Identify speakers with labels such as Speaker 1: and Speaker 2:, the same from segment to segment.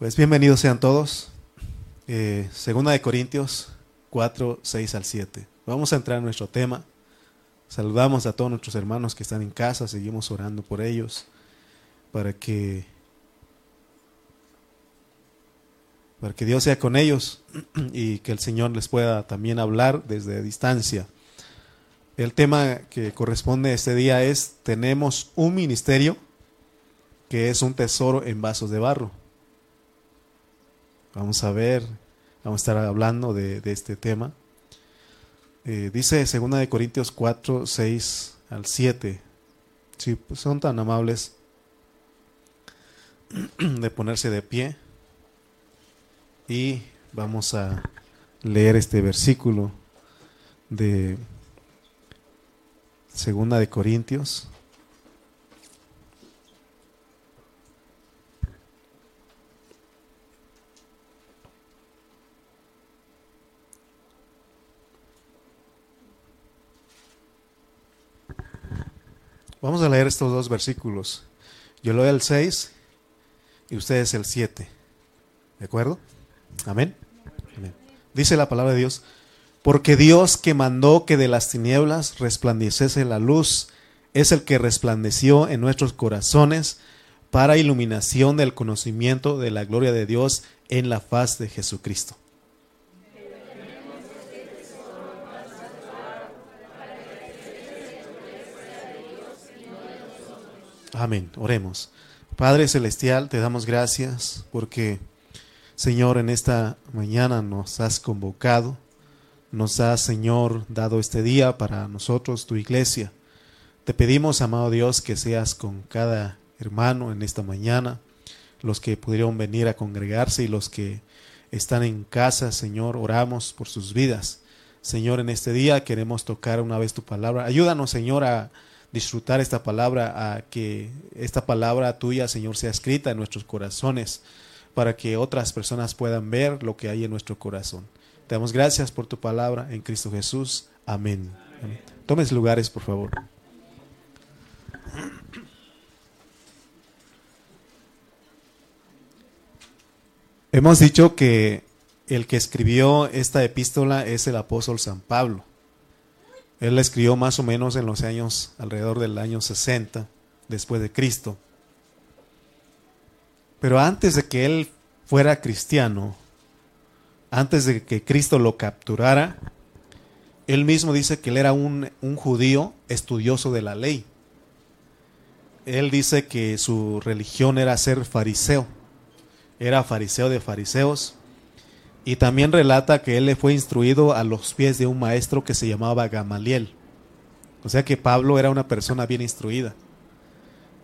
Speaker 1: Pues bienvenidos sean todos. Eh, segunda de Corintios 4, 6 al 7. Vamos a entrar en nuestro tema. Saludamos a todos nuestros hermanos que están en casa, seguimos orando por ellos para que para que Dios sea con ellos y que el Señor les pueda también hablar desde distancia. El tema que corresponde este día es tenemos un ministerio que es un tesoro en vasos de barro. Vamos a ver, vamos a estar hablando de, este tema. Eh, dice 2 de Corintios 4, 6 al 7. Si pues son tan amables de ponerse de pie y vamos a leer este versículo de Segunda de Corintios. Vamos a leer estos dos versículos. Yo leo el 6 y ustedes el 7. ¿De acuerdo? Amén. Dice la palabra de Dios, porque Dios que mandó que de las tinieblas resplandeciese la luz, es el que resplandeció en nuestros corazones para iluminación del conocimiento de la gloria de Dios en la faz de Jesucristo. Amén. Oremos. Padre Celestial, te damos gracias porque, Señor, en esta mañana nos has convocado nos has, Señor, dado este día para nosotros, tu iglesia. Te pedimos, amado Dios, que seas con cada hermano en esta mañana, los que pudieron venir a congregarse y los que están en casa, Señor, oramos por sus vidas. Señor, en este día queremos tocar una vez tu palabra. Ayúdanos, Señor, a disfrutar esta palabra, a que esta palabra tuya, Señor, sea escrita en nuestros corazones, para que otras personas puedan ver lo que hay en nuestro corazón. Te damos gracias por tu palabra en Cristo Jesús. Amén. Amén. lugares, por favor. Hemos dicho que el que escribió esta epístola es el apóstol San Pablo. Él la escribió más o menos en los años, alrededor del año 60, después de Cristo. Pero antes de que él fuera cristiano, antes de que Cristo lo capturara, él mismo dice que él era un, judío estudioso de la ley. Él dice que su religión era ser fariseo, era fariseo de fariseos, y también relata que él le fue instruido a los pies de un maestro que se llamaba Gamaliel. O sea que Pablo era una persona bien instruida.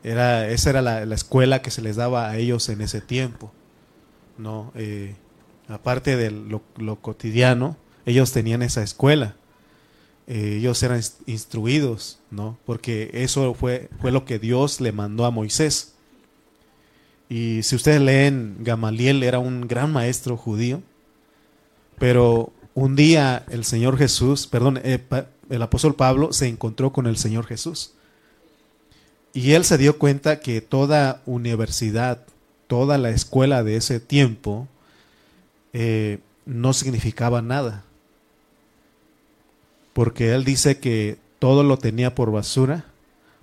Speaker 1: Era, esa era la, escuela que se les daba a ellos en ese tiempo. ¿no? Eh, aparte de lo, cotidiano, ellos tenían esa escuela. Eh, ellos eran instruidos, ¿no? Porque eso fue, fue lo que Dios le mandó a Moisés. Y si ustedes leen, Gamaliel era un gran maestro judío, pero un día el Señor Jesús, perdón, eh, el apóstol Pablo se encontró con el Señor Jesús. Y él se dio cuenta que toda universidad, toda la escuela de ese tiempo, eh, no significaba nada. Porque él dice que todo lo tenía por basura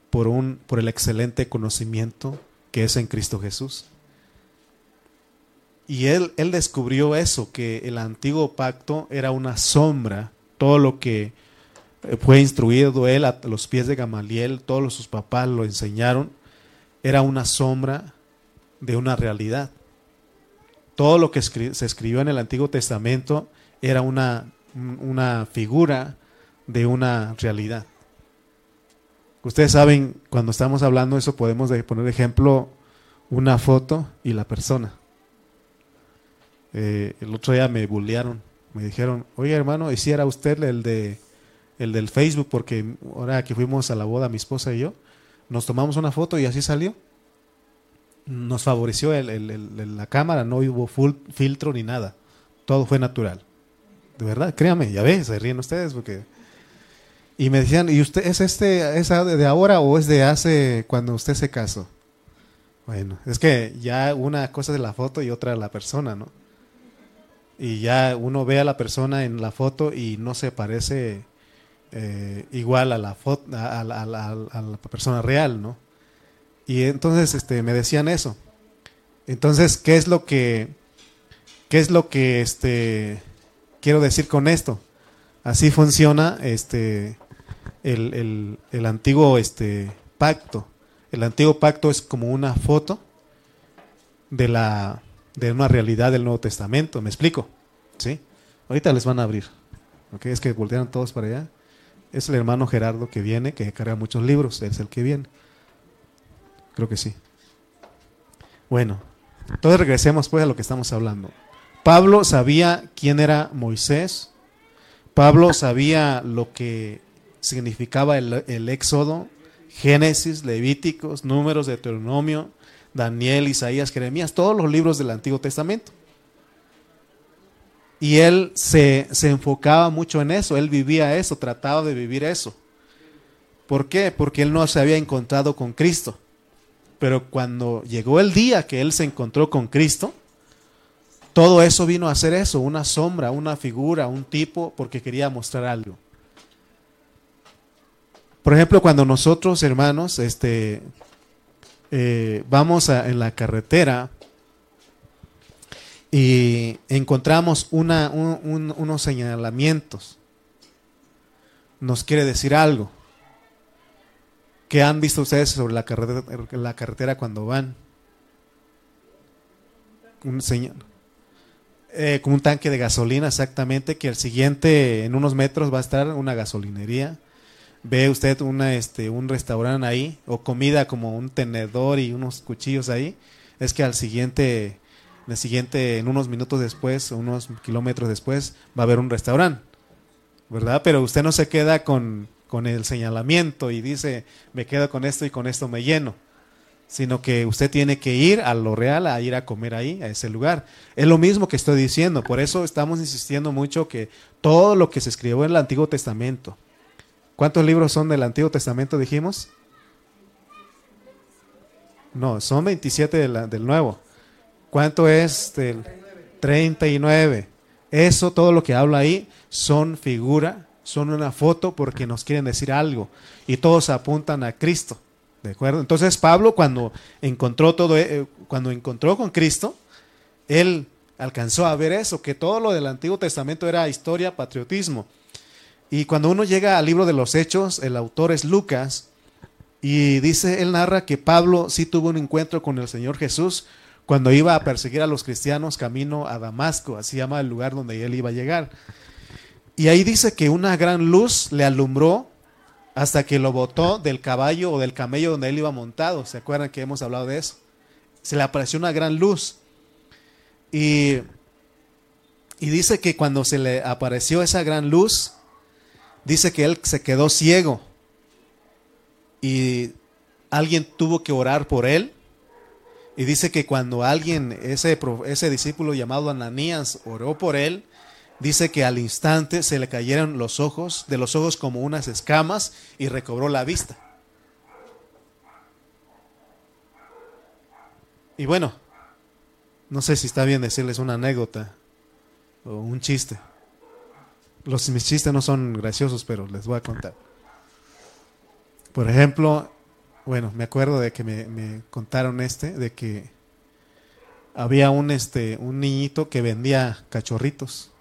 Speaker 1: por, un, por el excelente conocimiento que es en Cristo Jesús. Y él, él descubrió eso, que el antiguo pacto era una sombra, todo lo que eh, fue instruido él a los pies de Gamaliel, todos sus papás lo enseñaron, era una sombra de una realidad todo lo que se escribió en el Antiguo Testamento era una, una figura de una realidad. Ustedes saben, cuando estamos hablando de eso, podemos poner ejemplo una foto y la persona. Eh, el otro día me bullearon, me dijeron, oye hermano, ¿y si era usted el de el del Facebook? Porque ahora que fuimos a la boda, mi esposa y yo, nos tomamos una foto y así salió nos favoreció el, la cámara, no hubo filtro ni nada. Todo fue natural. De verdad, créame, ya ves, se ríen ustedes porque... Y me decían, ¿y usted es este, es de ahora o es de hace cuando usted se casó? Bueno, es que ya una cosa es la foto y otra la persona, ¿no? Y ya uno ve a la persona en la foto y no se parece eh, igual a la, foto, a, la persona real, ¿no? Y entonces este, me decían eso. Entonces, ¿qué es lo que, qué es lo que este, quiero decir con esto? Así funciona este, el, el antiguo este, pacto. El antiguo pacto es como una foto de, la, de una realidad del Nuevo Testamento. ¿Me explico? ¿Sí? Ahorita les van a abrir. ¿Ok? Es que voltearon todos para allá. Es el hermano Gerardo que viene, que carga muchos libros. es el que viene. Creo que sí. Bueno, entonces regresemos pues a lo que estamos hablando. Pablo sabía quién era Moisés. Pablo sabía lo que significaba el, el éxodo, Génesis, Levíticos, Números, Deuteronomio, Daniel, Isaías, Jeremías, todos los libros del Antiguo Testamento. Y él se, enfocaba mucho en eso, él vivía eso, trataba de vivir eso. ¿Por qué? Porque él no se había encontrado con Cristo. Pero cuando llegó el día que él se encontró con Cristo, todo eso vino a ser eso, una sombra, una figura, un tipo, porque quería mostrar algo. Por ejemplo, cuando nosotros, hermanos, este, eh, vamos en la carretera y encontramos una, unos señalamientos, nos quiere decir algo. ¿Qué han visto ustedes sobre la carretera, la carretera cuando van? Un. Eh, un tanque de gasolina, exactamente, que el siguiente, en unos metros, va a estar una gasolinería ve usted una, este, un restaurante ahí o comida como un tenedor y unos cuchillos ahí, es que al siguiente, siguiente, en unos minutos después, unos kilómetros después, va a haber un restaurante, ¿verdad? Pero usted no se queda con, con el señalamiento y dice, me quedo con esto y con esto me lleno, sino que usted tiene que ir a lo real, a ir a comer ahí, a ese lugar. Es lo mismo que estoy diciendo, por eso estamos insistiendo mucho que todo lo que se escribió en el Antiguo Testamento, ¿Cuántos libros son del Antiguo Testamento, dijimos? No, son 27 del Nuevo. ¿Cuánto es del 39? Eso, todo lo que habla ahí, son figura, son una foto porque nos quieren decir algo. Y todos apuntan a Cristo. ¿De acuerdo? Entonces Pablo cuando encontró todo, eh, cuando encontró con Cristo, él alcanzó a ver eso, que todo lo del Antiguo Testamento era historia, patriotismo. Y cuando uno llega al libro de los Hechos, el autor es Lucas, y dice, él narra que Pablo sí tuvo un encuentro con el Señor Jesús cuando iba a perseguir a los cristianos camino a Damasco, así llama el lugar donde él iba a llegar. Y ahí dice que una gran luz le alumbró hasta que lo botó del caballo o del camello donde él iba montado. ¿Se acuerdan que hemos hablado de eso? Se le apareció una gran luz. Y, y dice que cuando se le apareció esa gran luz, dice que él se quedó ciego y alguien tuvo que orar por él. Y dice que cuando alguien, ese, ese discípulo llamado Ananías, oró por él, dice que al instante se le cayeron los ojos, de los ojos como unas escamas, y recobró la vista. Y bueno, no sé si está bien decirles una anécdota o un chiste. Los, mis chistes no son graciosos, pero les voy a contar. Por ejemplo, bueno, me acuerdo de que me, contaron este, de que había un, este, un niñito que vendía cachorritos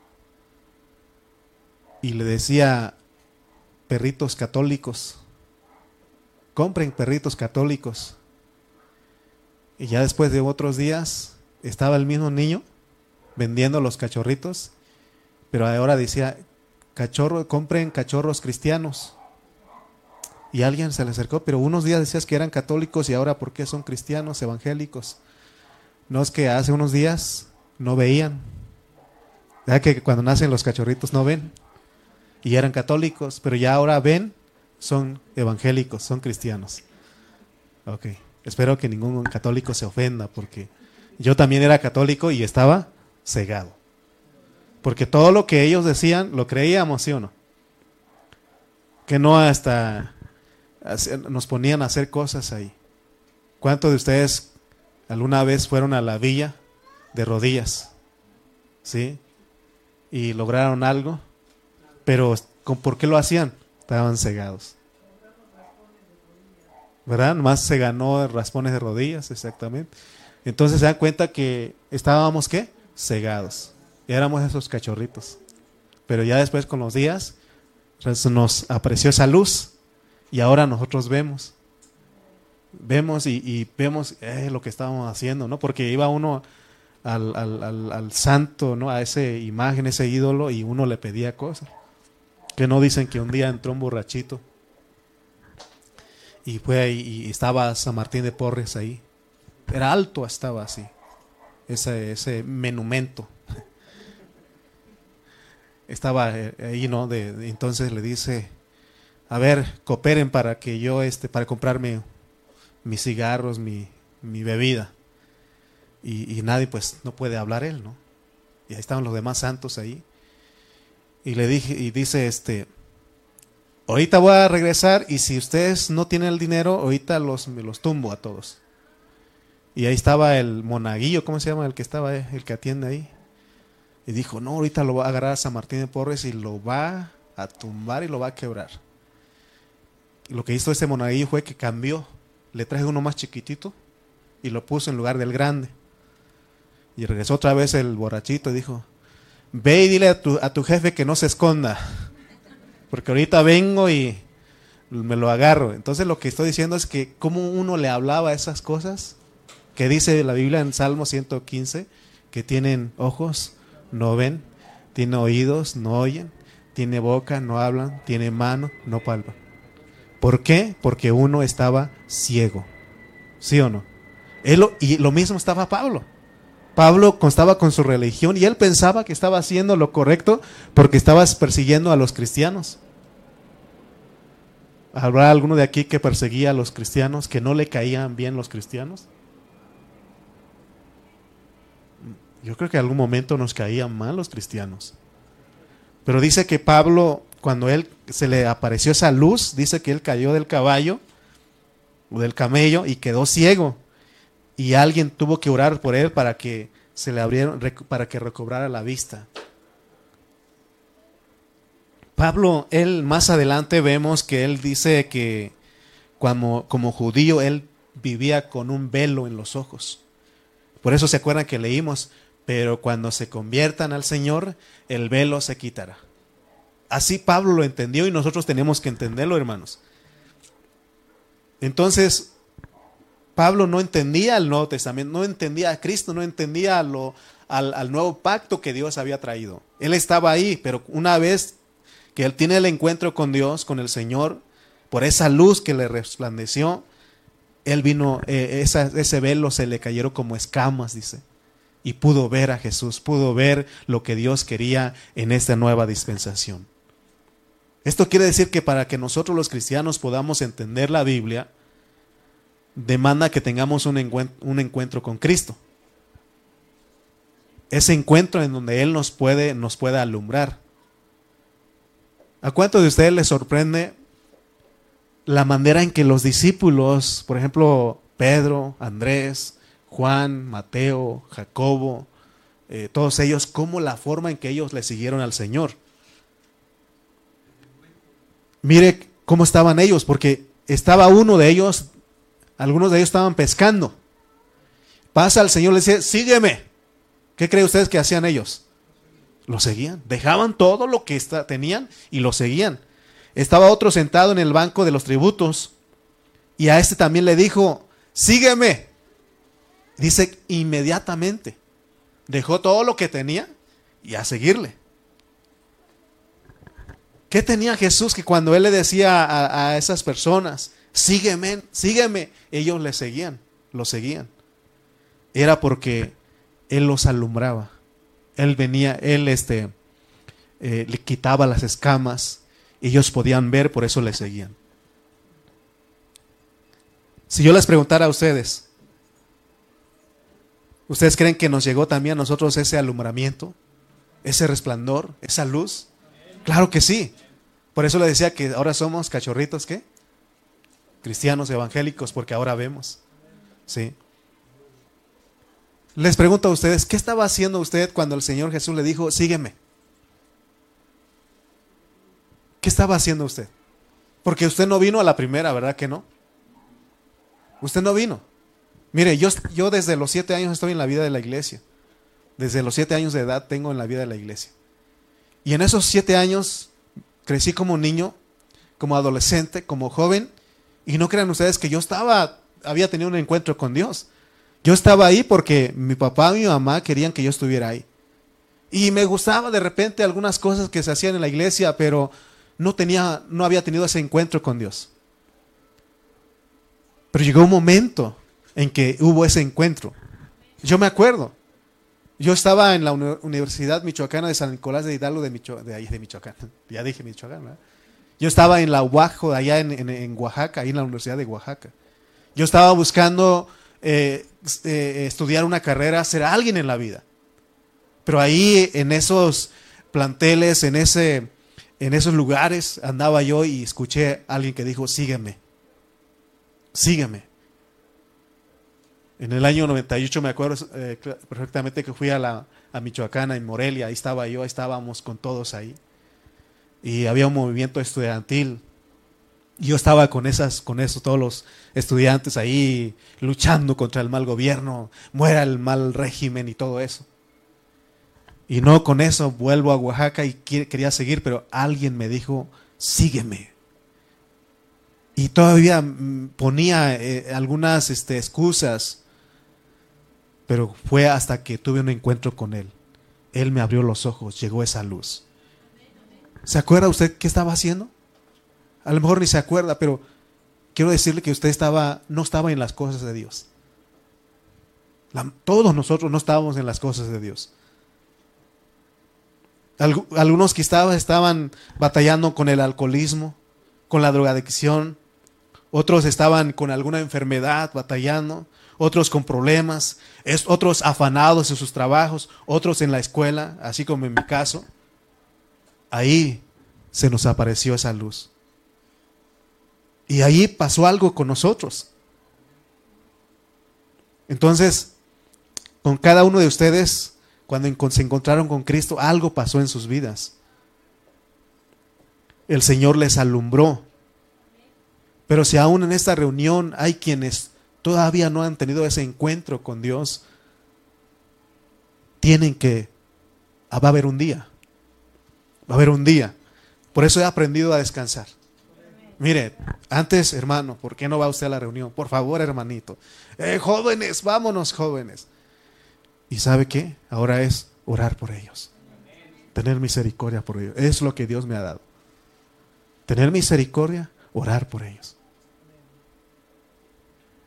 Speaker 1: y le decía perritos católicos, compren perritos católicos. Y ya después de otros días estaba el mismo niño vendiendo los cachorritos, pero ahora decía, cachorro, compren cachorros cristianos. Y alguien se le acercó, pero unos días decías que eran católicos y ahora ¿por qué son cristianos, evangélicos? No es que hace unos días no veían. Ya que cuando nacen los cachorritos no ven. Y eran católicos, pero ya ahora ven, son evangélicos, son cristianos. Ok, espero que ningún católico se ofenda porque yo también era católico y estaba cegado. Porque todo lo que ellos decían lo creíamos, ¿sí o no? Que no hasta nos ponían a hacer cosas ahí. ¿Cuántos de ustedes alguna vez fueron a la villa de rodillas, ¿sí? Y lograron algo, pero ¿por qué lo hacían? Estaban cegados. ¿Verdad? Más se ganó raspones de rodillas, exactamente. Entonces se dan cuenta que estábamos, ¿qué? Cegados. Éramos esos cachorritos. Pero ya después con los días nos apreció esa luz y ahora nosotros vemos. Vemos y, vemos eh, lo que estábamos haciendo, ¿no? Porque iba uno al, santo, ¿no? A esa imagen, ese ídolo y uno le pedía cosas. Que no dicen que un día entró un borrachito y fue ahí y estaba San Martín de Porres ahí. Era alto, estaba así. Ese, ese monumento. Estaba eh, ahí, ¿no? De, entonces le dice, a ver, cooperen para que yo, este, para comprarme mis cigarros, mi, mi bebida. Y, y, nadie, pues, no puede hablar él, ¿no? Y ahí estaban los demás santos ahí. Y le dije, y dice, este, ahorita voy a regresar y si ustedes no tienen el dinero, ahorita los, me los tumbo a todos. Y ahí estaba el monaguillo, ¿cómo se llama? El que estaba, el que atiende ahí. Y dijo, no, ahorita lo va a agarrar a San Martín de Porres y lo va a tumbar y lo va a quebrar. lo que hizo ese monaguillo fue que cambió. Le traje uno más chiquitito y lo puso en lugar del grande. Y regresó otra vez el borrachito y dijo, ve y dile a tu, a tu jefe que no se esconda. Porque ahorita vengo y me lo agarro. Entonces lo que estoy diciendo es que como uno le hablaba esas cosas, que dice la Biblia en Salmo 115, que tienen ojos, no ven, tiene oídos, no oyen, tiene boca, no hablan, tiene mano, no palpan. ¿Por qué? Porque uno estaba ciego. ¿Sí o no? Él, y lo mismo estaba Pablo. Pablo constaba con su religión y él pensaba que estaba haciendo lo correcto porque estaba persiguiendo a los cristianos. ¿Habrá alguno de aquí que perseguía a los cristianos, que no le caían bien los cristianos? Yo creo que en algún momento nos caían mal los cristianos. Pero dice que Pablo, cuando él se le apareció esa luz, dice que él cayó del caballo o del camello y quedó ciego. Y alguien tuvo que orar por él para que se le abrieron, para que recobrara la vista. Pablo, él más adelante vemos que él dice que como, como judío él vivía con un velo en los ojos. Por eso se acuerdan que leímos, pero cuando se conviertan al Señor, el velo se quitará. Así Pablo lo entendió y nosotros tenemos que entenderlo, hermanos. Entonces, Pablo no entendía el Nuevo Testamento, no entendía a Cristo, no entendía al, al nuevo pacto que Dios había traído. Él estaba ahí, pero una vez que él tiene el encuentro con Dios, con el Señor, por esa luz que le resplandeció, él vino, eh, ese velo se le cayeron como escamas, dice y pudo ver a Jesús, pudo ver lo que Dios quería en esta nueva dispensación. Esto quiere decir que para que nosotros los cristianos podamos entender la Biblia, demanda que tengamos un encuentro, con Cristo. Ese encuentro en donde Él nos puede, nos puede alumbrar. ¿A cuánto de ustedes les sorprende la manera en que los discípulos, por ejemplo, Pedro, Andrés, Juan, Mateo, Jacobo, eh, todos ellos, como la forma en que ellos le siguieron al Señor. Mire cómo estaban ellos, porque estaba uno de ellos, algunos de ellos estaban pescando. Pasa al Señor, le dice, sígueme. ¿Qué cree ustedes que hacían ellos? Lo seguían, dejaban todo lo que tenían y lo seguían. Estaba otro sentado en el banco de los tributos y a este también le dijo, sígueme. Dice inmediatamente. Dejó todo lo que tenía y a seguirle. ¿Qué tenía Jesús que cuando él le decía a, esas personas, sígueme, sígueme, ellos le seguían, lo seguían? Era porque él los alumbraba. Él venía, él este, eh, le quitaba las escamas, ellos podían ver, por eso le seguían. Si yo les preguntara a ustedes, ¿Ustedes creen que nos llegó también a nosotros ese alumbramiento, ese resplandor, esa luz? Claro que sí. Por eso le decía que ahora somos cachorritos, ¿qué? Cristianos evangélicos, porque ahora vemos. ¿Sí? Les pregunto a ustedes, ¿qué estaba haciendo usted cuando el Señor Jesús le dijo, sígueme? ¿Qué estaba haciendo usted? Porque usted no vino a la primera, ¿verdad que no? Usted no vino. Mire, yo, desde los siete años estoy en la vida de la iglesia. Desde los siete años de edad tengo en la vida de la iglesia. Y en esos siete años crecí como niño, como adolescente, como joven. Y no crean ustedes que yo estaba, había tenido un encuentro con Dios. Yo estaba ahí porque mi papá y mi mamá querían que yo estuviera ahí. Y me gustaba de repente algunas cosas que se hacían en la iglesia, pero no tenía, no había tenido ese encuentro con Dios. Pero llegó un momento en que hubo ese encuentro. Yo me acuerdo. Yo estaba en la Universidad Michoacana de San Nicolás de Hidalgo de, de, ahí, de Michoacán. Ya dije Michoacán, ¿verdad? Yo estaba en la UAJO, allá en, Oaxaca, ahí en la Universidad de Oaxaca. Yo estaba buscando eh, eh, estudiar una carrera, ser alguien en la vida. Pero ahí, en esos planteles, en, ese, en esos lugares, andaba yo y escuché a alguien que dijo, sígueme, sígueme. En el año 98 me acuerdo eh, perfectamente que fui a, la, a Michoacán, en Morelia, ahí estaba yo, ahí estábamos con todos ahí. Y había un movimiento estudiantil. Yo estaba con esas, con eso, todos los estudiantes ahí luchando contra el mal gobierno, muera el mal régimen y todo eso. Y no con eso vuelvo a Oaxaca y quería seguir, pero alguien me dijo, sígueme. Y todavía mm, ponía eh, algunas este, excusas pero fue hasta que tuve un encuentro con Él. Él me abrió los ojos, llegó esa luz. ¿Se acuerda usted qué estaba haciendo? A lo mejor ni se acuerda, pero quiero decirle que usted estaba, no estaba en las cosas de Dios. todos nosotros no estábamos en las cosas de Dios. algunos que estaban, estaban batallando con el alcoholismo, con la drogadicción. Otros estaban con alguna enfermedad batallando otros con problemas, otros afanados en sus trabajos, otros en la escuela, así como en mi caso. Ahí se nos apareció esa luz. Y ahí pasó algo con nosotros. Entonces, con cada uno de ustedes, cuando se encontraron con Cristo, algo pasó en sus vidas. El Señor les alumbró. Pero si aún en esta reunión hay quienes todavía no han tenido ese encuentro con Dios, tienen que, ah, va a haber un día, va a haber un día. Por eso he aprendido a descansar. Mire, antes, hermano, ¿por qué no va usted a la reunión? Por favor, hermanito. Eh, jóvenes, vámonos, jóvenes. ¿Y sabe qué? Ahora es orar por ellos. Tener misericordia por ellos. Es lo que Dios me ha dado. Tener misericordia, orar por ellos.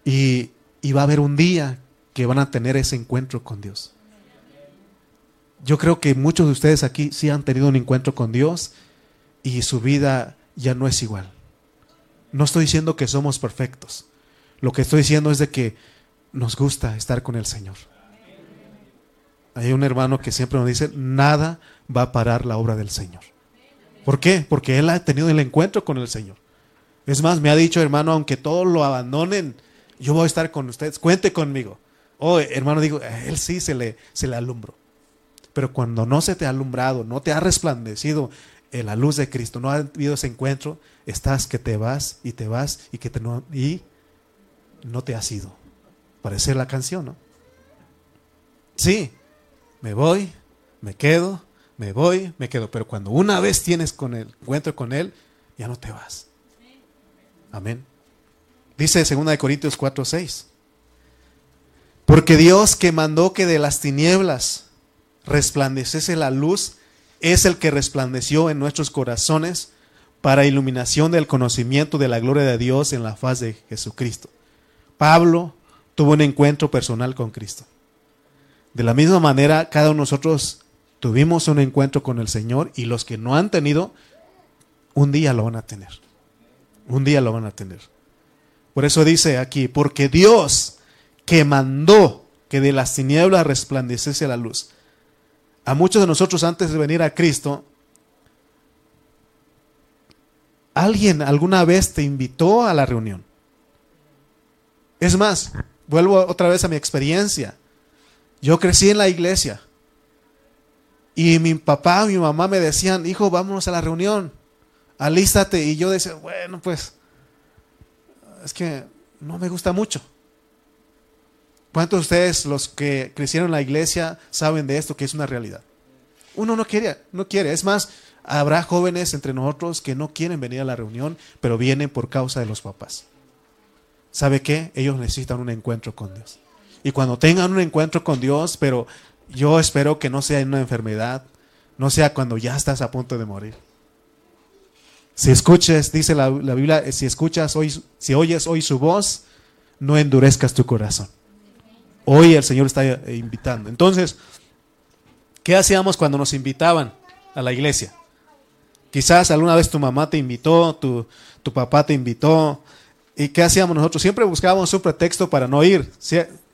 Speaker 1: Y, va a haber un día que van a tener ese encuentro con Dios. Yo creo que muchos de ustedes aquí sí han tenido un encuentro con Dios y su vida ya no es igual. No estoy diciendo que somos perfectos. Lo que estoy diciendo es de que nos gusta estar con el Señor. Hay un hermano que siempre nos dice, nada va a parar la obra del Señor. ¿Por qué? Porque él ha tenido el encuentro con el Señor. Es más, me ha dicho, hermano, aunque todos lo abandonen, yo voy a estar con ustedes, cuente conmigo. Oh, hermano, digo, él sí se le, se le alumbró. Pero cuando no se te ha alumbrado, no te ha resplandecido en la luz de Cristo, no ha habido ese encuentro, estás que te vas y te vas y que te no, y no te has ido. Parece la canción, ¿no? Sí, me voy, me quedo, me voy, me quedo. Pero cuando una vez tienes con el encuentro con Él, ya no te vas. Amén. Dice 2 Corintios 4, 6. Porque Dios que mandó que de las tinieblas resplandeciese la luz, es el que resplandeció en nuestros corazones para iluminación del conocimiento de la gloria de Dios en la faz de Jesucristo. Pablo tuvo un encuentro personal con Cristo. De la misma manera, cada uno de nosotros tuvimos un encuentro con el Señor y los que no han tenido, un día lo van a tener. Un día lo van a tener. Por eso dice aquí, porque Dios que mandó que de las tinieblas resplandeciese la luz. A muchos de nosotros antes de venir a Cristo, alguien alguna vez te invitó a la reunión. Es más, vuelvo otra vez a mi experiencia. Yo crecí en la iglesia. Y mi papá, mi mamá me decían, hijo, vámonos a la reunión, alístate. Y yo decía, bueno, pues, es que no me gusta mucho. ¿Cuántos de ustedes, los que crecieron en la iglesia, saben de esto que es una realidad? Uno no quiere, no quiere. Es más, habrá jóvenes entre nosotros que no quieren venir a la reunión, pero vienen por causa de los papás. ¿Sabe qué? Ellos necesitan un encuentro con Dios. Y cuando tengan un encuentro con Dios, pero yo espero que no sea en una enfermedad, no sea cuando ya estás a punto de morir. Si escuches, dice la, Biblia, si escuchas hoy, si oyes hoy su voz, no endurezcas tu corazón. Hoy el Señor está eh, invitando. Entonces, ¿qué hacíamos cuando nos invitaban a la iglesia? Quizás alguna vez tu mamá te invitó, tu, tu papá te invitó. ¿Y qué hacíamos nosotros? Siempre buscábamos un pretexto para no ir.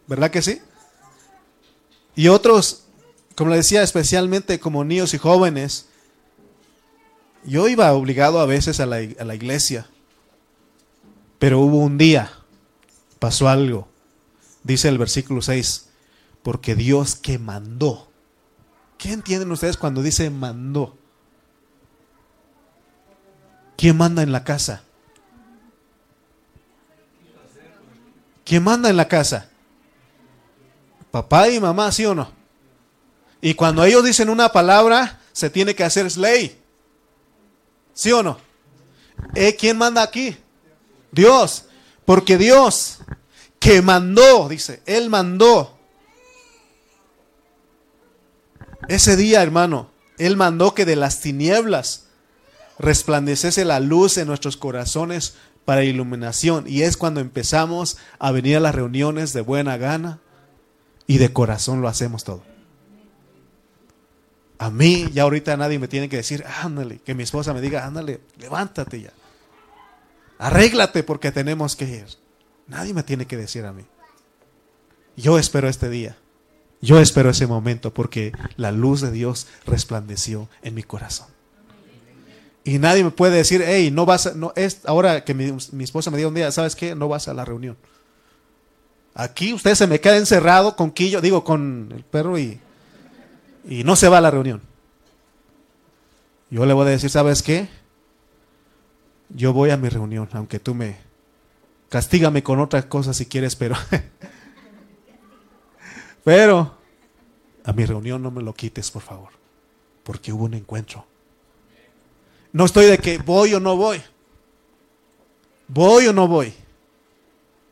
Speaker 1: ¿Verdad que sí? Y otros, como le decía, especialmente como niños y jóvenes, yo iba obligado a veces a la, a la iglesia, pero hubo un día, pasó algo, dice el versículo 6, porque Dios que mandó. ¿Qué entienden ustedes cuando dice mandó? ¿Quién manda en la casa? ¿Quién manda en la casa? Papá y mamá, ¿sí o no? Y cuando ellos dicen una palabra, se tiene que hacer ley. ¿Sí o no? ¿Eh, ¿Quién manda aquí? Dios. Porque Dios que mandó, dice, Él mandó. Ese día, hermano, Él mandó que de las tinieblas resplandeciese la luz en nuestros corazones para iluminación. Y es cuando empezamos a venir a las reuniones de buena gana y de corazón lo hacemos todo. A mí ya ahorita nadie me tiene que decir, ándale, que mi esposa me diga, ándale, levántate ya. Arréglate porque tenemos que ir. Nadie me tiene que decir a mí. Yo espero este día. Yo espero ese momento porque la luz de Dios resplandeció en mi corazón. Y nadie me puede decir, hey, no vas a, no, es, ahora que mi, mi esposa me diga un día, ¿sabes qué? No vas a la reunión. Aquí usted se me queda encerrado con Quillo, digo, con el perro y, y no se va a la reunión. Yo le voy a decir, ¿sabes qué? Yo voy a mi reunión, aunque tú me castígame con otras cosas si quieres, pero pero a mi reunión no me lo quites, por favor, porque hubo un encuentro. No estoy de que voy o no voy. Voy o no voy.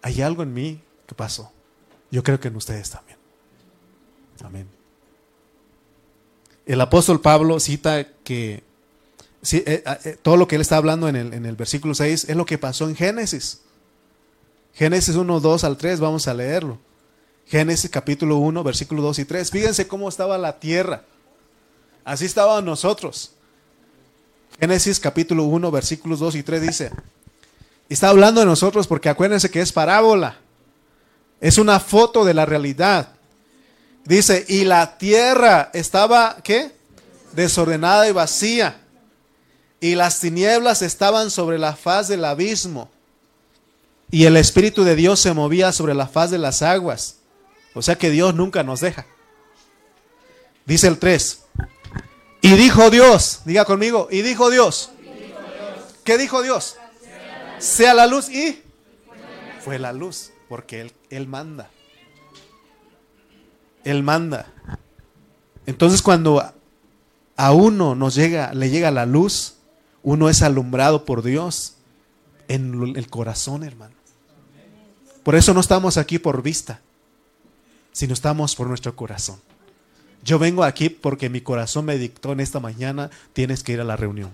Speaker 1: Hay algo en mí ¿Qué pasó? Yo creo que en ustedes también. Amén. El apóstol Pablo cita que eh, eh, todo lo que él está hablando en el, en el versículo 6 es lo que pasó en Génesis. Génesis 1, 2 al 3, vamos a leerlo. Génesis capítulo 1, versículo 2 y 3. Fíjense cómo estaba la tierra. Así estaban nosotros. Génesis capítulo 1, versículos 2 y 3 dice, está hablando de nosotros porque acuérdense que es parábola. Es una foto de la realidad. Dice, y la tierra estaba, ¿qué? Desordenada y vacía. Y las tinieblas estaban sobre la faz del abismo. Y el Espíritu de Dios se movía sobre la faz de las aguas. O sea que Dios nunca nos deja. Dice el 3. Y dijo Dios, diga conmigo, y dijo Dios. ¿Qué dijo Dios? Sea la luz y fue la luz porque Él, él manda. Él manda. Entonces cuando a uno nos llega, le llega la luz, uno es alumbrado por Dios en el corazón, hermano. Por eso no estamos aquí por vista, sino estamos por nuestro corazón. Yo vengo aquí porque mi corazón me dictó en esta mañana, tienes que ir a la reunión.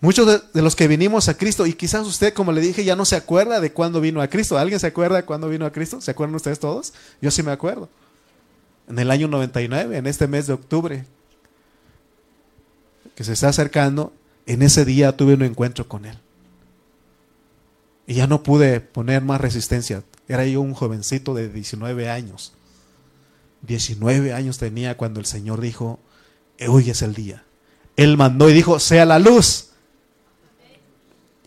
Speaker 1: Muchos de, los que vinimos a Cristo, y quizás usted, como le dije, ya no se acuerda de cuándo vino a Cristo. ¿Alguien se acuerda de cuándo vino a Cristo? ¿Se acuerdan ustedes todos? Yo sí me acuerdo. En el año 99, en este mes de octubre, que se está acercando, en ese día tuve un encuentro con Él. Y ya no pude poner más resistencia. Era yo un jovencito de 19 años. 19 años tenía cuando el Señor dijo, hoy es el día. Él mandó y dijo, sea la luz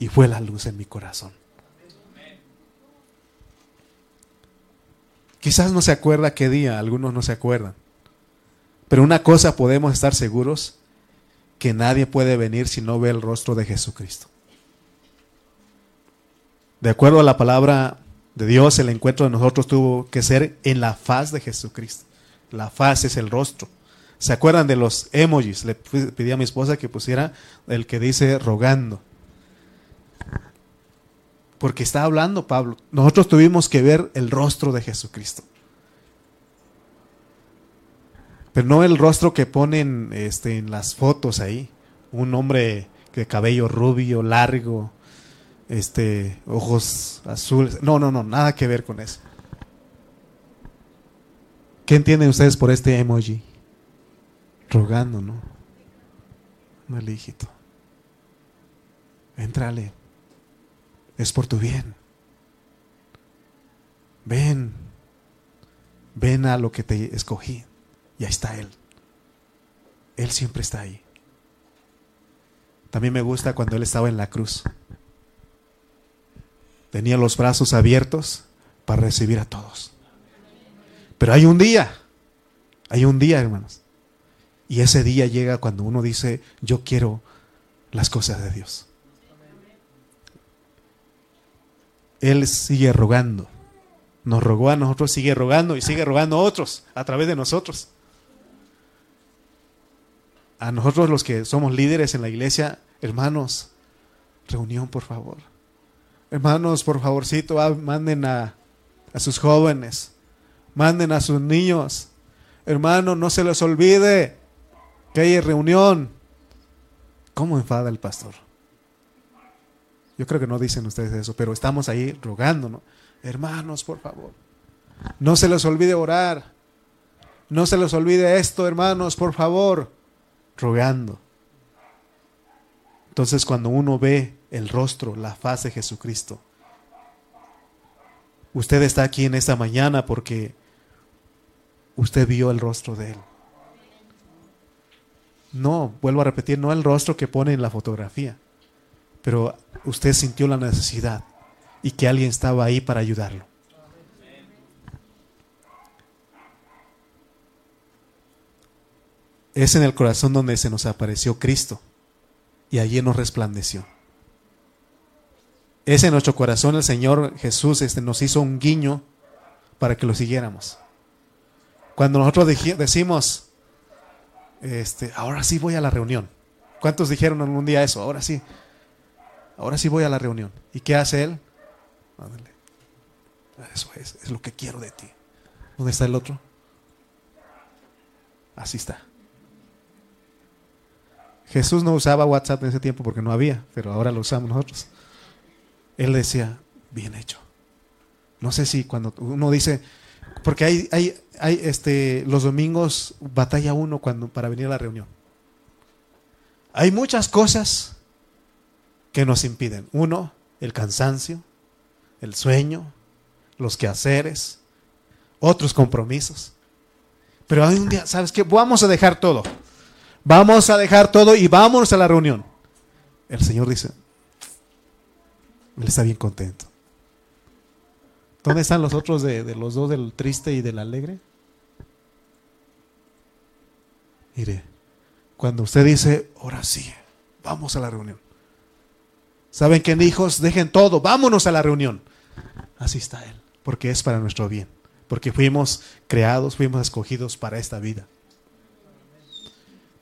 Speaker 1: y fue la luz en mi corazón. Quizás no se acuerda qué día, algunos no se acuerdan. Pero una cosa podemos estar seguros, que nadie puede venir si no ve el rostro de Jesucristo. De acuerdo a la palabra de Dios, el encuentro de nosotros tuvo que ser en la faz de Jesucristo. La faz es el rostro. ¿Se acuerdan de los emojis? Le pedí a mi esposa que pusiera el que dice rogando. Porque está hablando Pablo. Nosotros tuvimos que ver el rostro de Jesucristo. Pero no el rostro que ponen este, en las fotos ahí. Un hombre de cabello rubio, largo, este, ojos azules. No, no, no, nada que ver con eso. ¿Qué entienden ustedes por este emoji? Rogando, ¿no? Hijito. Entrale. Es por tu bien. Ven. Ven a lo que te escogí. Y ahí está Él. Él siempre está ahí. También me gusta cuando Él estaba en la cruz. Tenía los brazos abiertos para recibir a todos. Pero hay un día, hay un día, hermanos. Y ese día llega cuando uno dice, yo quiero las cosas de Dios. Él sigue rogando. Nos rogó a nosotros, sigue rogando y sigue rogando a otros a través de nosotros. A nosotros los que somos líderes en la iglesia, hermanos, reunión por favor. Hermanos, por favorcito, manden a, a sus jóvenes, manden a sus niños. Hermanos, no se les olvide que hay reunión. ¿Cómo enfada el pastor? Yo creo que no dicen ustedes eso, pero estamos ahí rogando, Hermanos, por favor, no se les olvide orar. No se les olvide esto, hermanos, por favor, rogando. Entonces cuando uno ve el rostro, la faz de Jesucristo, usted está aquí en esta mañana porque usted vio el rostro de Él. No, vuelvo a repetir, no el rostro que pone en la fotografía, pero usted sintió la necesidad y que alguien estaba ahí para ayudarlo. Es en el corazón donde se nos apareció Cristo y allí nos resplandeció. Es en nuestro corazón el Señor Jesús este, nos hizo un guiño para que lo siguiéramos. Cuando nosotros decimos, este, ahora sí voy a la reunión. ¿Cuántos dijeron algún día eso? Ahora sí, ahora sí voy a la reunión. ¿Y qué hace él? Eso es, es lo que quiero de ti. ¿Dónde está el otro? Así está. Jesús no usaba WhatsApp en ese tiempo porque no había, pero ahora lo usamos nosotros. Él decía, bien hecho. No sé si cuando uno dice, porque hay, hay, hay este, los domingos batalla uno cuando, para venir a la reunión. Hay muchas cosas que nos impiden. Uno, el cansancio, el sueño, los quehaceres, otros compromisos. Pero hay un día, ¿sabes qué? Vamos a dejar todo. Vamos a dejar todo y vámonos a la reunión. El Señor dice, Él está bien contento. ¿Dónde están los otros de, de los dos, del triste y del alegre? Mire, cuando usted dice, ahora sí, vamos a la reunión. ¿Saben qué, hijos? Dejen todo, vámonos a la reunión. Así está Él, porque es para nuestro bien, porque fuimos creados, fuimos escogidos para esta vida.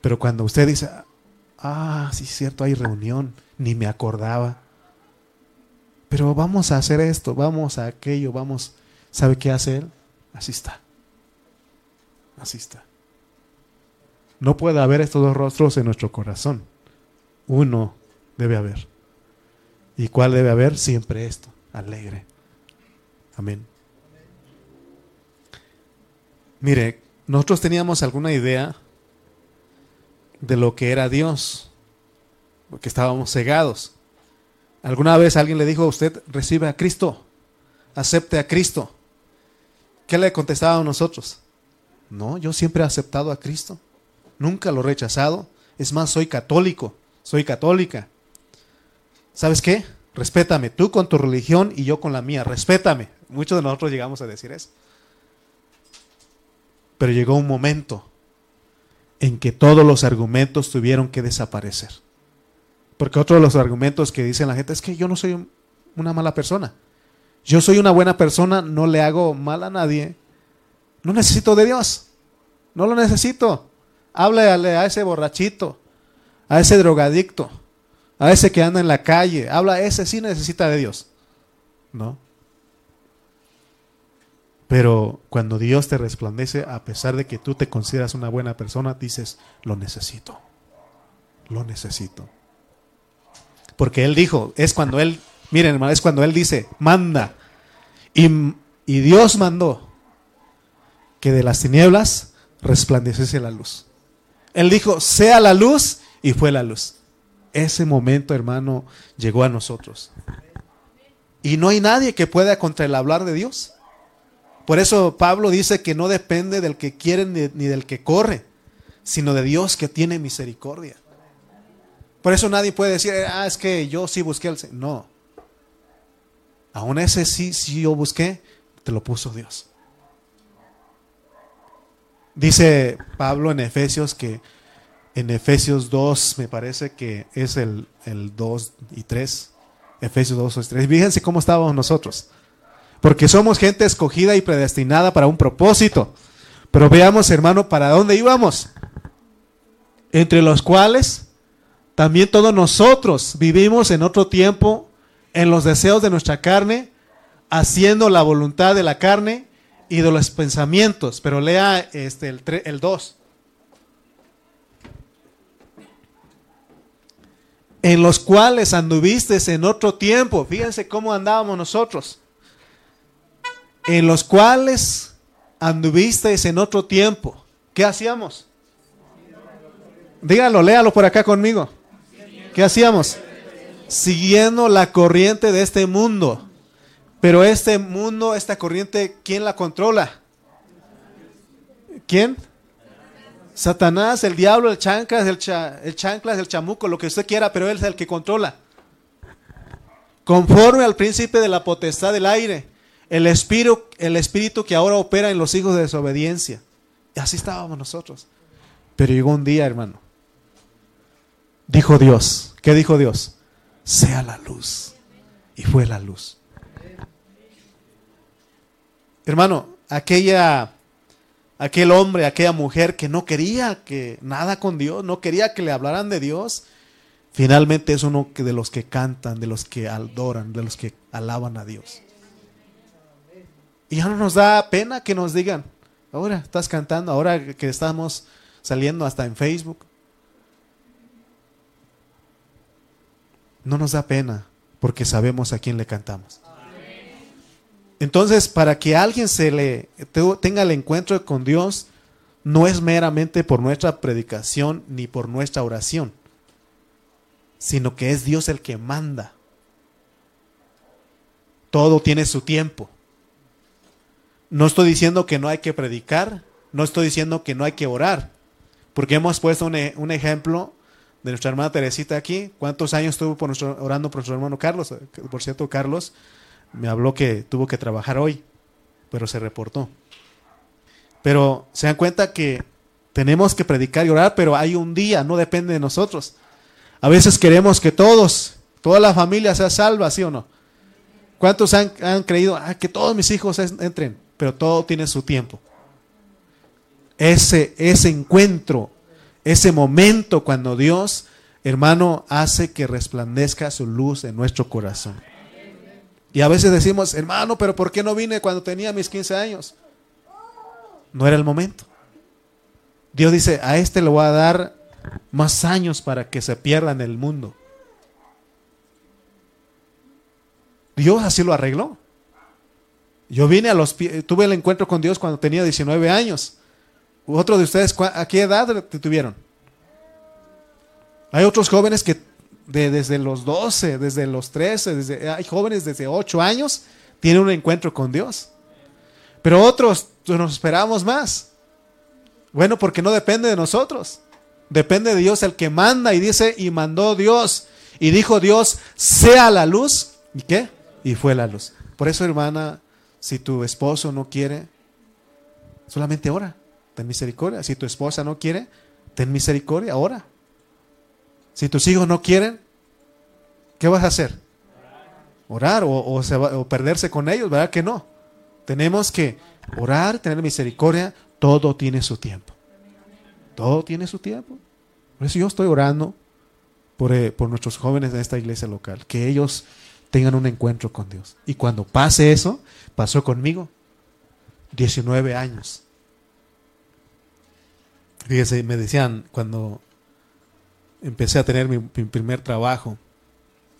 Speaker 1: Pero cuando usted dice, ah, sí es cierto, hay reunión, ni me acordaba. Pero vamos a hacer esto, vamos a aquello, vamos. ¿Sabe qué hace él? Así está. Así está. No puede haber estos dos rostros en nuestro corazón. Uno debe haber. ¿Y cuál debe haber? Siempre esto, alegre. Amén. Mire, nosotros teníamos alguna idea de lo que era Dios, porque estábamos cegados. ¿Alguna vez alguien le dijo a usted, recibe a Cristo, acepte a Cristo? ¿Qué le contestábamos nosotros? No, yo siempre he aceptado a Cristo, nunca lo he rechazado. Es más, soy católico, soy católica. ¿Sabes qué? Respétame, tú con tu religión y yo con la mía, respétame. Muchos de nosotros llegamos a decir eso. Pero llegó un momento en que todos los argumentos tuvieron que desaparecer. Porque otro de los argumentos que dicen la gente es que yo no soy una mala persona. Yo soy una buena persona, no le hago mal a nadie. No necesito de Dios. No lo necesito. Háblale a ese borrachito, a ese drogadicto, a ese que anda en la calle. Habla, ese sí necesita de Dios. ¿No? Pero cuando Dios te resplandece, a pesar de que tú te consideras una buena persona, dices, lo necesito. Lo necesito. Porque Él dijo, es cuando Él, miren hermano, es cuando Él dice, manda. Y, y Dios mandó que de las tinieblas resplandeciese la luz. Él dijo, sea la luz y fue la luz. Ese momento, hermano, llegó a nosotros. Y no hay nadie que pueda contra el hablar de Dios. Por eso Pablo dice que no depende del que quiere ni, del que corre, sino de Dios que tiene misericordia. Por eso nadie puede decir, ah, es que yo sí busqué al Señor. No. Aún ese sí, sí yo busqué, te lo puso Dios. Dice Pablo en Efesios que en Efesios 2, me parece que es el, el 2 y 3. Efesios 2 y 3. Fíjense cómo estábamos nosotros. Porque somos gente escogida y predestinada para un propósito. Pero veamos, hermano, para dónde íbamos. Entre los cuales también todos nosotros vivimos en otro tiempo en los deseos de nuestra carne, haciendo la voluntad de la carne y de los pensamientos. Pero lea este, el, el 2. En los cuales anduviste en otro tiempo. Fíjense cómo andábamos nosotros. En los cuales anduvisteis en otro tiempo. ¿Qué hacíamos? Dígalo, léalo por acá conmigo. ¿Qué hacíamos? Siguiendo la corriente de este mundo pero este mundo, esta corriente, ¿quién la controla? ¿Quién? Satanás, el diablo, el chanclas, el, el chanclas, el chamuco, lo que usted quiera, pero él es el que controla. Conforme al príncipe de la potestad del aire, el el espíritu que ahora opera en los hijos de desobediencia. Y así estábamos nosotros. Pero llegó un día, hermano. Dijo Dios, ¿qué dijo Dios? Sea la luz. Y fue la luz. Hermano, aquella, aquel hombre, aquella mujer que no quería que nada con Dios, no quería que le hablaran de Dios, finalmente es uno de los que cantan, de los que adoran, de los que alaban a Dios. Y ya no nos da pena que nos digan, ahora estás cantando, ahora que estamos saliendo hasta en Facebook. No nos da pena porque sabemos a quién le cantamos. Entonces, para que alguien se le tenga el encuentro con Dios, no es meramente por nuestra predicación ni por nuestra oración, sino que es Dios el que manda. Todo tiene su tiempo. No estoy diciendo que no hay que predicar, no estoy diciendo que no hay que orar, porque hemos puesto un, e, ejemplo de nuestra hermana Teresita aquí. ¿Cuántos años estuvo por nuestro, orando por nuestro hermano Carlos? Por cierto, Carlos me habló que tuvo que trabajar hoy, pero se reportó. Pero se dan cuenta que tenemos que predicar y orar, pero hay un día, no depende de nosotros. A veces queremos que todos, toda la familia sea salva, ¿sí o no? ¿Cuántos han, creído ah, que todos mis hijos entren? Pero todo tiene su tiempo. Ese, ese encuentro, ese momento cuando Dios, hermano, hace que resplandezca su luz en nuestro corazón. Y a veces decimos, hermano, pero ¿por qué no vine cuando tenía mis 15 años? No era el momento. Dios dice, a este le voy a dar más años para que se pierda en el mundo. Dios así lo arregló. Yo vine a los tuve el encuentro con Dios cuando tenía 19 años. Otro de ustedes, ¿a qué edad tuvieron? Hay otros jóvenes que desde los 12, desde los 13, desde, hay jóvenes desde 8 años, tienen un encuentro con Dios. Pero otros nos esperamos más. Bueno, porque no depende de nosotros. Depende de Dios el que manda y dice, y mandó Dios. Y dijo Dios, sea la luz. ¿Y qué? Y fue la luz. Por eso, hermana, si tu esposo no quiere, solamente ora. ten misericordia. Si tu esposa no quiere, ten misericordia, ahora. Si tus hijos no quieren, ¿qué vas a hacer? Orar o, o perderse con ellos, ¿verdad que no? Tenemos que orar, tener misericordia, todo tiene su tiempo. Todo tiene su tiempo. Por eso yo estoy orando por, eh, por nuestros jóvenes de esta iglesia local, que ellos tengan un encuentro con Dios. Y cuando pase eso, pasó conmigo, 19 años. Fíjese, me decían cuando empecé a tener mi, primer trabajo,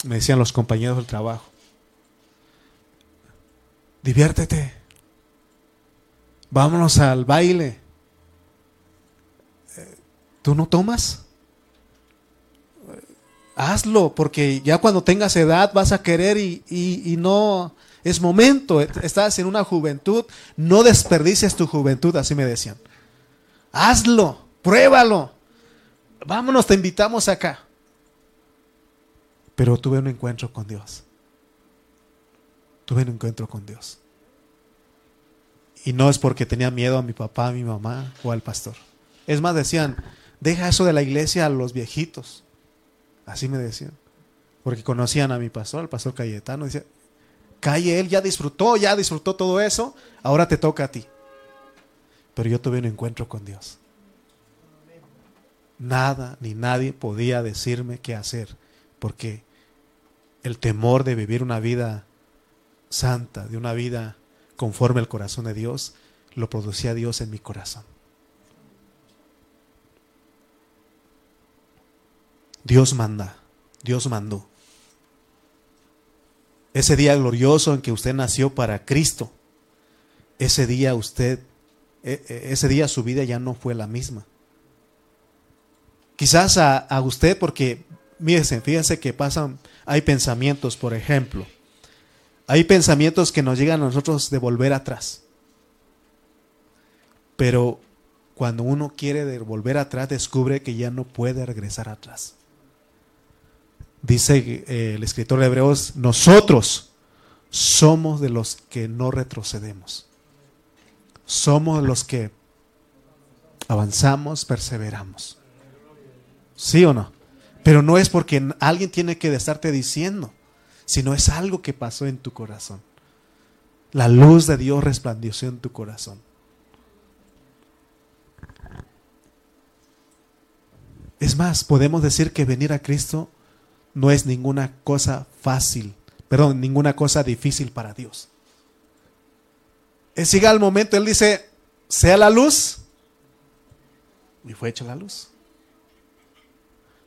Speaker 1: me decían los compañeros del trabajo, diviértete, vámonos al baile. Eh, ¿Tú no tomas? Hazlo, porque ya cuando tengas edad vas a querer y, no es momento. Estás en una juventud, no desperdicies tu juventud, así me decían. Hazlo, pruébalo. Vámonos, te invitamos acá. Pero tuve un encuentro con Dios. Tuve un encuentro con Dios. Y no es porque tenía miedo a mi papá, a mi mamá o al pastor. Es más, decían, deja eso de la iglesia a los viejitos. Así me decían. Porque conocían a mi pastor, al pastor Cayetano. Decía, calle, él ya disfrutó, ya disfrutó todo eso, ahora te toca a ti. Pero yo tuve un encuentro con Dios. Nada ni nadie podía decirme qué hacer, porque el temor de vivir una vida santa, de una vida conforme al corazón de Dios, lo producía Dios en mi corazón. Dios manda, Dios mandó. Ese día glorioso en que usted nació para Cristo, ese día usted, e, e, ese día su vida ya no fue la misma. Quizás a, a usted, porque, fíjense, fíjense que pasan, hay pensamientos, por ejemplo, hay pensamientos que nos llegan a nosotros de volver atrás. Pero cuando uno quiere volver atrás, descubre que ya no puede regresar atrás. Dice eh, el escritor de Hebreos, nosotros somos de los que no retrocedemos. Somos los que avanzamos, perseveramos. ¿Sí o no? Pero no es porque alguien tiene que estarte diciendo sino es algo que pasó en tu corazón. La luz de Dios resplandeció en tu corazón. Es más, podemos decir que venir a Cristo no es ninguna cosa fácil, perdón, ninguna cosa difícil para Dios. Es llega el momento, Él dice, sea la luz, y fue hecha la luz.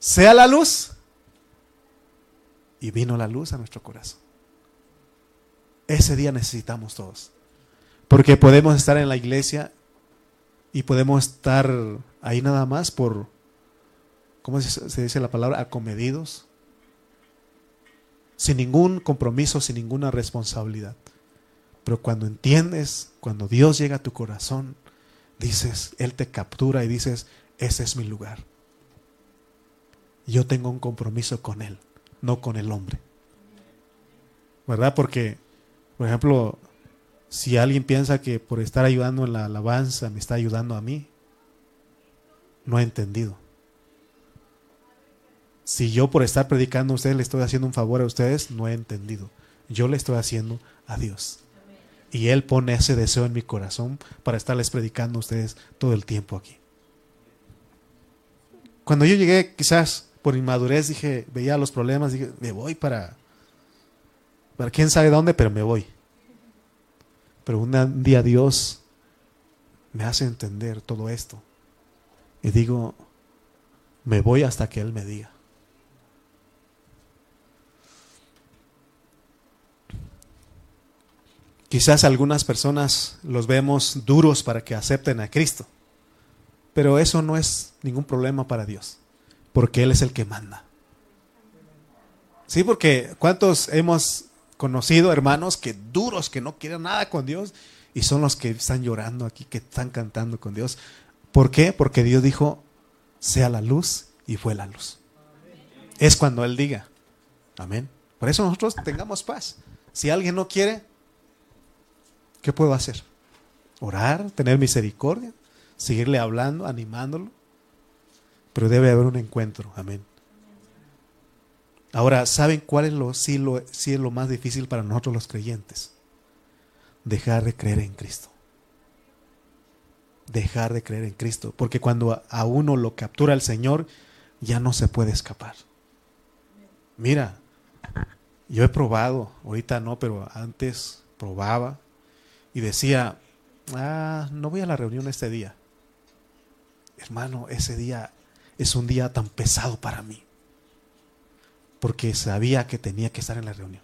Speaker 1: Sea la luz, y vino la luz a nuestro corazón. Ese día necesitamos todos. Porque podemos estar en la iglesia y podemos estar ahí nada más por, ¿cómo se dice la palabra? Acomedidos. Sin ningún compromiso, sin ninguna responsabilidad. Pero cuando entiendes, cuando Dios llega a tu corazón, dices, Él te captura y dices, ese es mi lugar. Yo tengo un compromiso con Él no con el hombre. ¿Verdad? Porque, por ejemplo, si alguien piensa que por estar ayudando en la alabanza me está ayudando a mí, no ha entendido. Si yo por estar predicando a ustedes le estoy haciendo un favor a ustedes, no he entendido. Yo le estoy haciendo a Dios. Y Él pone ese deseo en mi corazón para estarles predicando a ustedes todo el tiempo aquí. Cuando yo llegué, quizás por inmadurez dije, veía los problemas, dije, me voy para, para quién sabe dónde, pero me voy. Pero un día Dios me hace entender todo esto. Y digo, me voy hasta que Él me diga. Quizás algunas personas los vemos duros para que acepten a Cristo, pero eso no es ningún problema para Dios porque Él es el que manda. Sí, porque ¿cuántos hemos conocido hermanos que duros, que no quieren nada con Dios y son los que están llorando aquí, que están cantando con Dios? ¿Por qué? Porque Dios dijo, sea la luz y fue la luz. Es cuando Él diga. Amén. Por eso nosotros tengamos paz. Si alguien no quiere, ¿qué puedo hacer? Orar, tener misericordia. seguirle hablando, animándolo, pero debe haber un encuentro, amén. Ahora, ¿saben cuál es lo lo es lo más difícil para nosotros los creyentes? Dejar de creer en Cristo. Dejar de creer en Cristo, porque cuando a uno lo captura el Señor, ya no se puede escapar. Mira, yo he probado, ahorita no, pero antes probaba y decía, ah, no voy a la reunión este día. Hermano, ese día es un día tan pesado para mí, porque sabía que tenía que estar en la reunión.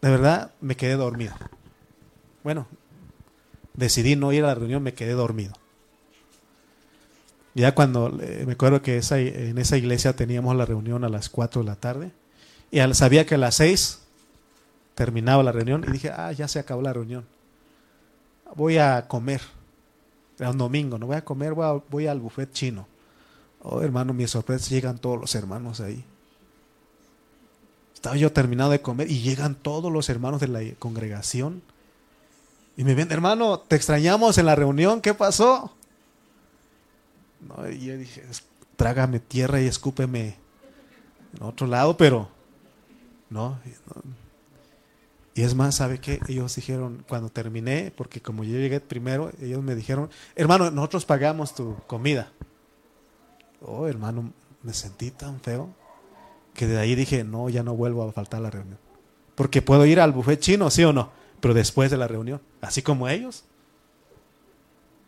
Speaker 1: De verdad, me quedé dormido. Bueno, decidí no ir a la reunión, me quedé dormido. Ya cuando eh, me acuerdo que en esa iglesia teníamos la reunión a las 4 de la tarde y sabía que a las 6 terminaba la reunión y dije, ah, ya se acabó la reunión. Voy a comer. Era un domingo, no voy a comer, voy, al buffet chino. Oh, hermano, mi sorpresa, llegan todos los hermanos ahí. Estaba yo terminado de comer y llegan todos los hermanos de la congregación. Y me ven, hermano, te extrañamos en la reunión, ¿qué pasó? Y yo dije, trágame tierra y escúpeme en otro lado, pero no. Y es más, ¿sabe qué? Ellos dijeron, cuando terminé, porque como yo llegué primero, ellos me dijeron, hermano, nosotros pagamos tu comida. Oh, hermano, me sentí tan feo que de ahí dije, no, ya no vuelvo a faltar a la reunión. Porque puedo ir al buffet chino, sí o no, pero después de la reunión, así como ellos.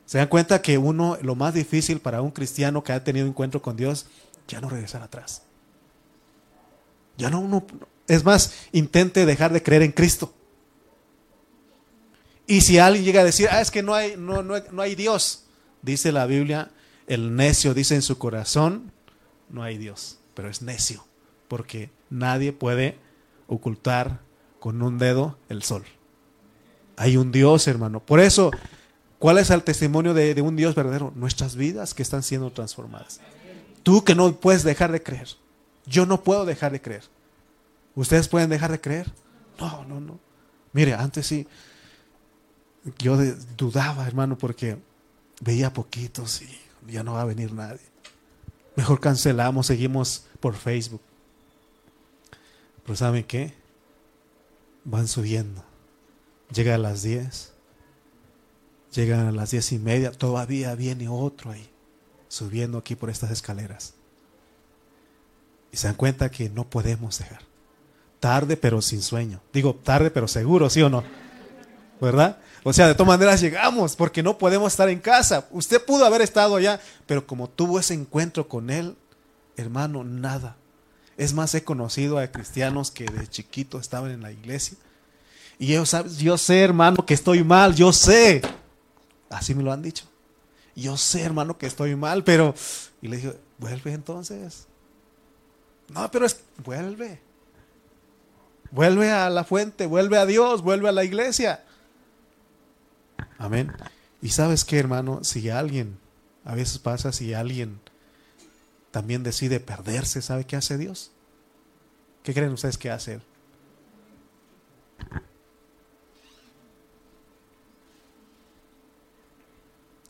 Speaker 1: Se dan cuenta que uno, lo más difícil para un cristiano que ha tenido encuentro con Dios, ya no regresar atrás. Ya no uno, es más, intente dejar de creer en Cristo. Y si alguien llega a decir, ah, es que no hay, no, no, no hay Dios, dice la Biblia, el necio dice en su corazón, no hay Dios, pero es necio, porque nadie puede ocultar con un dedo el sol. Hay un Dios, hermano. Por eso ¿Cuál es el testimonio de, un Dios verdadero? Nuestras vidas que están siendo transformadas. Tú que no puedes dejar de creer. Yo no puedo dejar de creer. ¿Ustedes pueden dejar de creer? No, no, no. Mire, antes sí, yo dudaba, hermano, porque veía poquitos y ya no va a venir nadie. Mejor cancelamos, seguimos por Facebook. Pero ¿saben qué? Van subiendo. Llega a las 10, Llegan a las diez y media, todavía viene otro ahí, subiendo aquí por estas escaleras. Y se dan cuenta que no podemos dejar. Tarde pero sin sueño. Digo, tarde pero seguro, ¿sí o no? ¿Verdad? O sea, de todas maneras llegamos porque no podemos estar en casa. Usted pudo haber estado allá, pero como tuvo ese encuentro con Él, hermano, nada. Es más, he conocido a cristianos que de chiquito estaban en la iglesia. Y yo, yo sé, hermano, que estoy mal, yo sé. Así me lo han dicho. Yo sé, hermano, que estoy mal, pero... Y le digo, vuelve entonces. No, pero es, vuelve. Vuelve a la fuente, vuelve a Dios, vuelve a la iglesia. Amén. Y sabes qué, hermano, si alguien, a veces pasa, si alguien también decide perderse, ¿sabe qué hace Dios? ¿Qué creen ustedes que hace Él?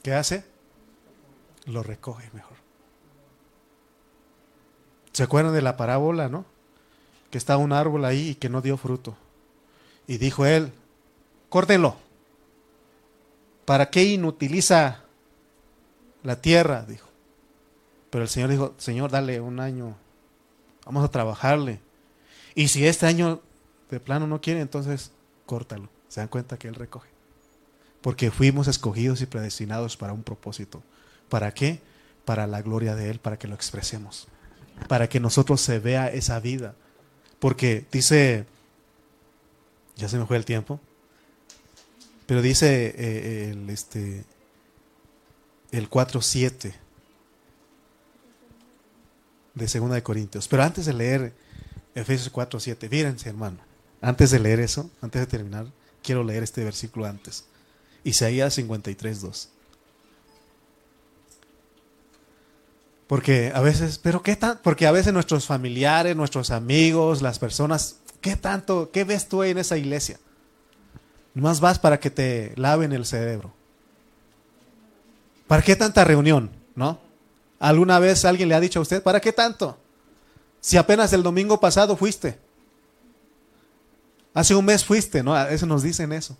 Speaker 1: ¿Qué hace? Lo recoge mejor. ¿Se acuerdan de la parábola, no? Que está un árbol ahí y que no dio fruto. Y dijo él, córtenlo. ¿Para qué inutiliza la tierra? Dijo. Pero el Señor dijo, Señor, dale un año. Vamos a trabajarle. Y si este año de plano no quiere, entonces córtalo. Se dan cuenta que Él recoge. Porque fuimos escogidos y predestinados para un propósito. ¿Para qué? Para la gloria de Él, para que lo expresemos. Para que nosotros se vea esa vida. Porque dice, ya se me fue el tiempo, pero dice eh, el, este, el 4.7 de Segunda de Corintios. Pero antes de leer Efesios 4.7, fíjense hermano, antes de leer eso, antes de terminar, quiero leer este versículo antes. Isaías 53, 2. Porque a veces, pero qué tan, porque a veces nuestros familiares, nuestros amigos, las personas, ¿qué tanto, qué ves tú ahí en esa iglesia? Más vas para que te laven el cerebro. ¿Para qué tanta reunión? ¿No? ¿Alguna vez alguien le ha dicho a usted, ¿para qué tanto? Si apenas el domingo pasado fuiste. Hace un mes fuiste, ¿no? A eso nos dicen eso.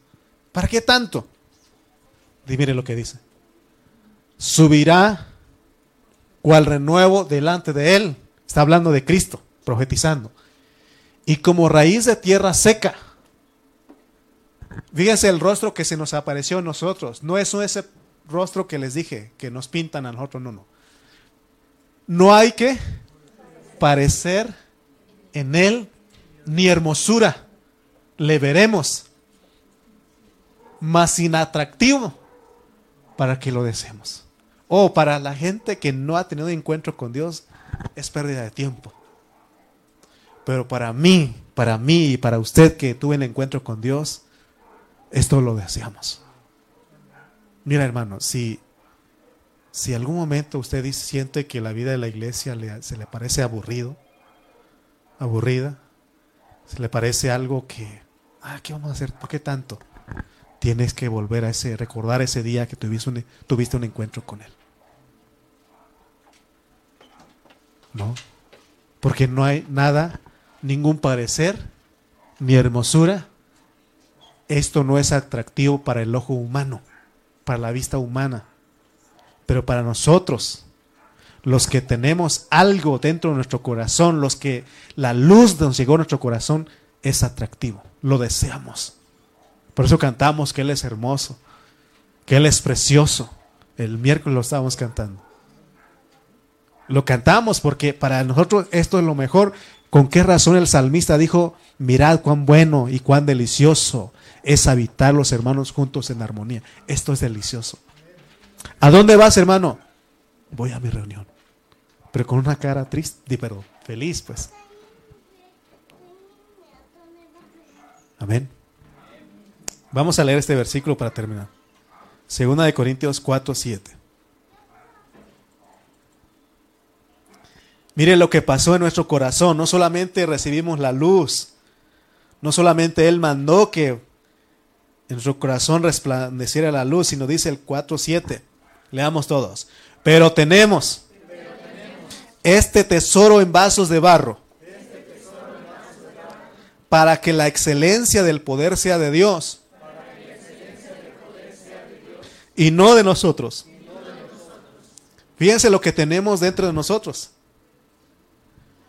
Speaker 1: ¿Para qué tanto? Y mire lo que dice. Subirá cual renuevo delante de él. Está hablando de Cristo, profetizando. Y como raíz de tierra seca. Fíjense el rostro que se nos apareció a nosotros. No es ese rostro que les dije, que nos pintan a nosotros, no, no. No hay que parecer en él ni hermosura. Le veremos, más inatractivo para que lo deseemos. O para la gente que no ha tenido encuentro con Dios, es pérdida de tiempo. Pero para mí, para mí y para usted que tuve el encuentro con Dios, esto lo deseamos. Mira, hermano, si, si algún momento usted siente que la vida de la iglesia se le parece aburrido, aburrida, se le parece algo que, ah, ¿qué vamos a hacer? ¿Por qué tanto? Tienes que volver a ese, recordar ese día que tuviste tuviste un encuentro con Él. ¿No? Porque no hay nada, ningún parecer, ni hermosura. Esto no es atractivo para el ojo humano para la vista humana. Pero para nosotros, los que tenemos algo dentro de nuestro corazón, los que la luz nos llegó a nuestro corazón, es atractivo. Lo deseamos. Por eso cantamos que Él es hermoso, que Él es precioso. El miércoles lo estábamos cantando. Lo cantamos porque para nosotros esto es lo mejor. ¿Con qué razón el salmista dijo, mirad cuán bueno y cuán delicioso es habitar los hermanos juntos en armonía. Esto es delicioso. ¿A dónde vas, hermano? Voy a mi reunión. Pero con una cara triste, pero feliz, pues. Amén. Vamos a leer este versículo para terminar. Segunda de Corintios 4, 7. Mire lo que pasó en nuestro corazón. No solamente recibimos la luz, no solamente Él mandó que en nuestro corazón resplandeciera la luz, sino dice el 4.7. Leamos todos. Pero tenemos, este tesoro en vasos de barro, para que la excelencia del poder sea de Dios, y no de nosotros. Fíjense lo que tenemos dentro de nosotros.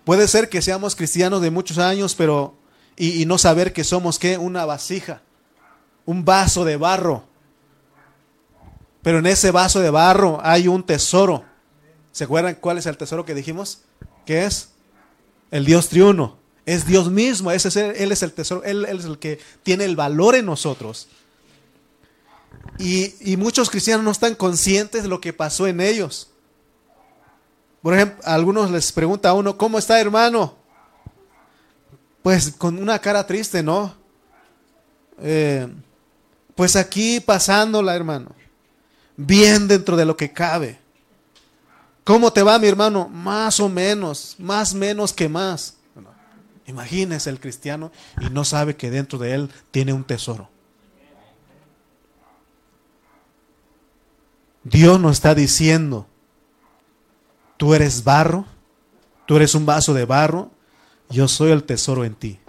Speaker 1: Puede ser que seamos cristianos de muchos años, pero y, y no saber que somos qué, una vasija un vaso de barro. Pero en ese vaso de barro hay un tesoro. ¿Se acuerdan cuál es el tesoro que dijimos? ¿Qué es? El Dios triuno. Es Dios mismo. Ese es, él es el tesoro. Él, es el que tiene el valor en nosotros. Y, muchos cristianos no están conscientes de lo que pasó en ellos. Por ejemplo, a algunos les pregunta a uno, ¿cómo está hermano? Pues con una cara triste, ¿no? Eh, pues aquí pasándola, hermano. Bien dentro de lo que cabe. ¿Cómo te va, mi hermano? Más o menos, más menos que más. imagínese el cristiano y no sabe que dentro de él tiene un tesoro. Dios nos está diciendo, tú eres barro, tú eres un vaso de barro, yo soy el tesoro en ti,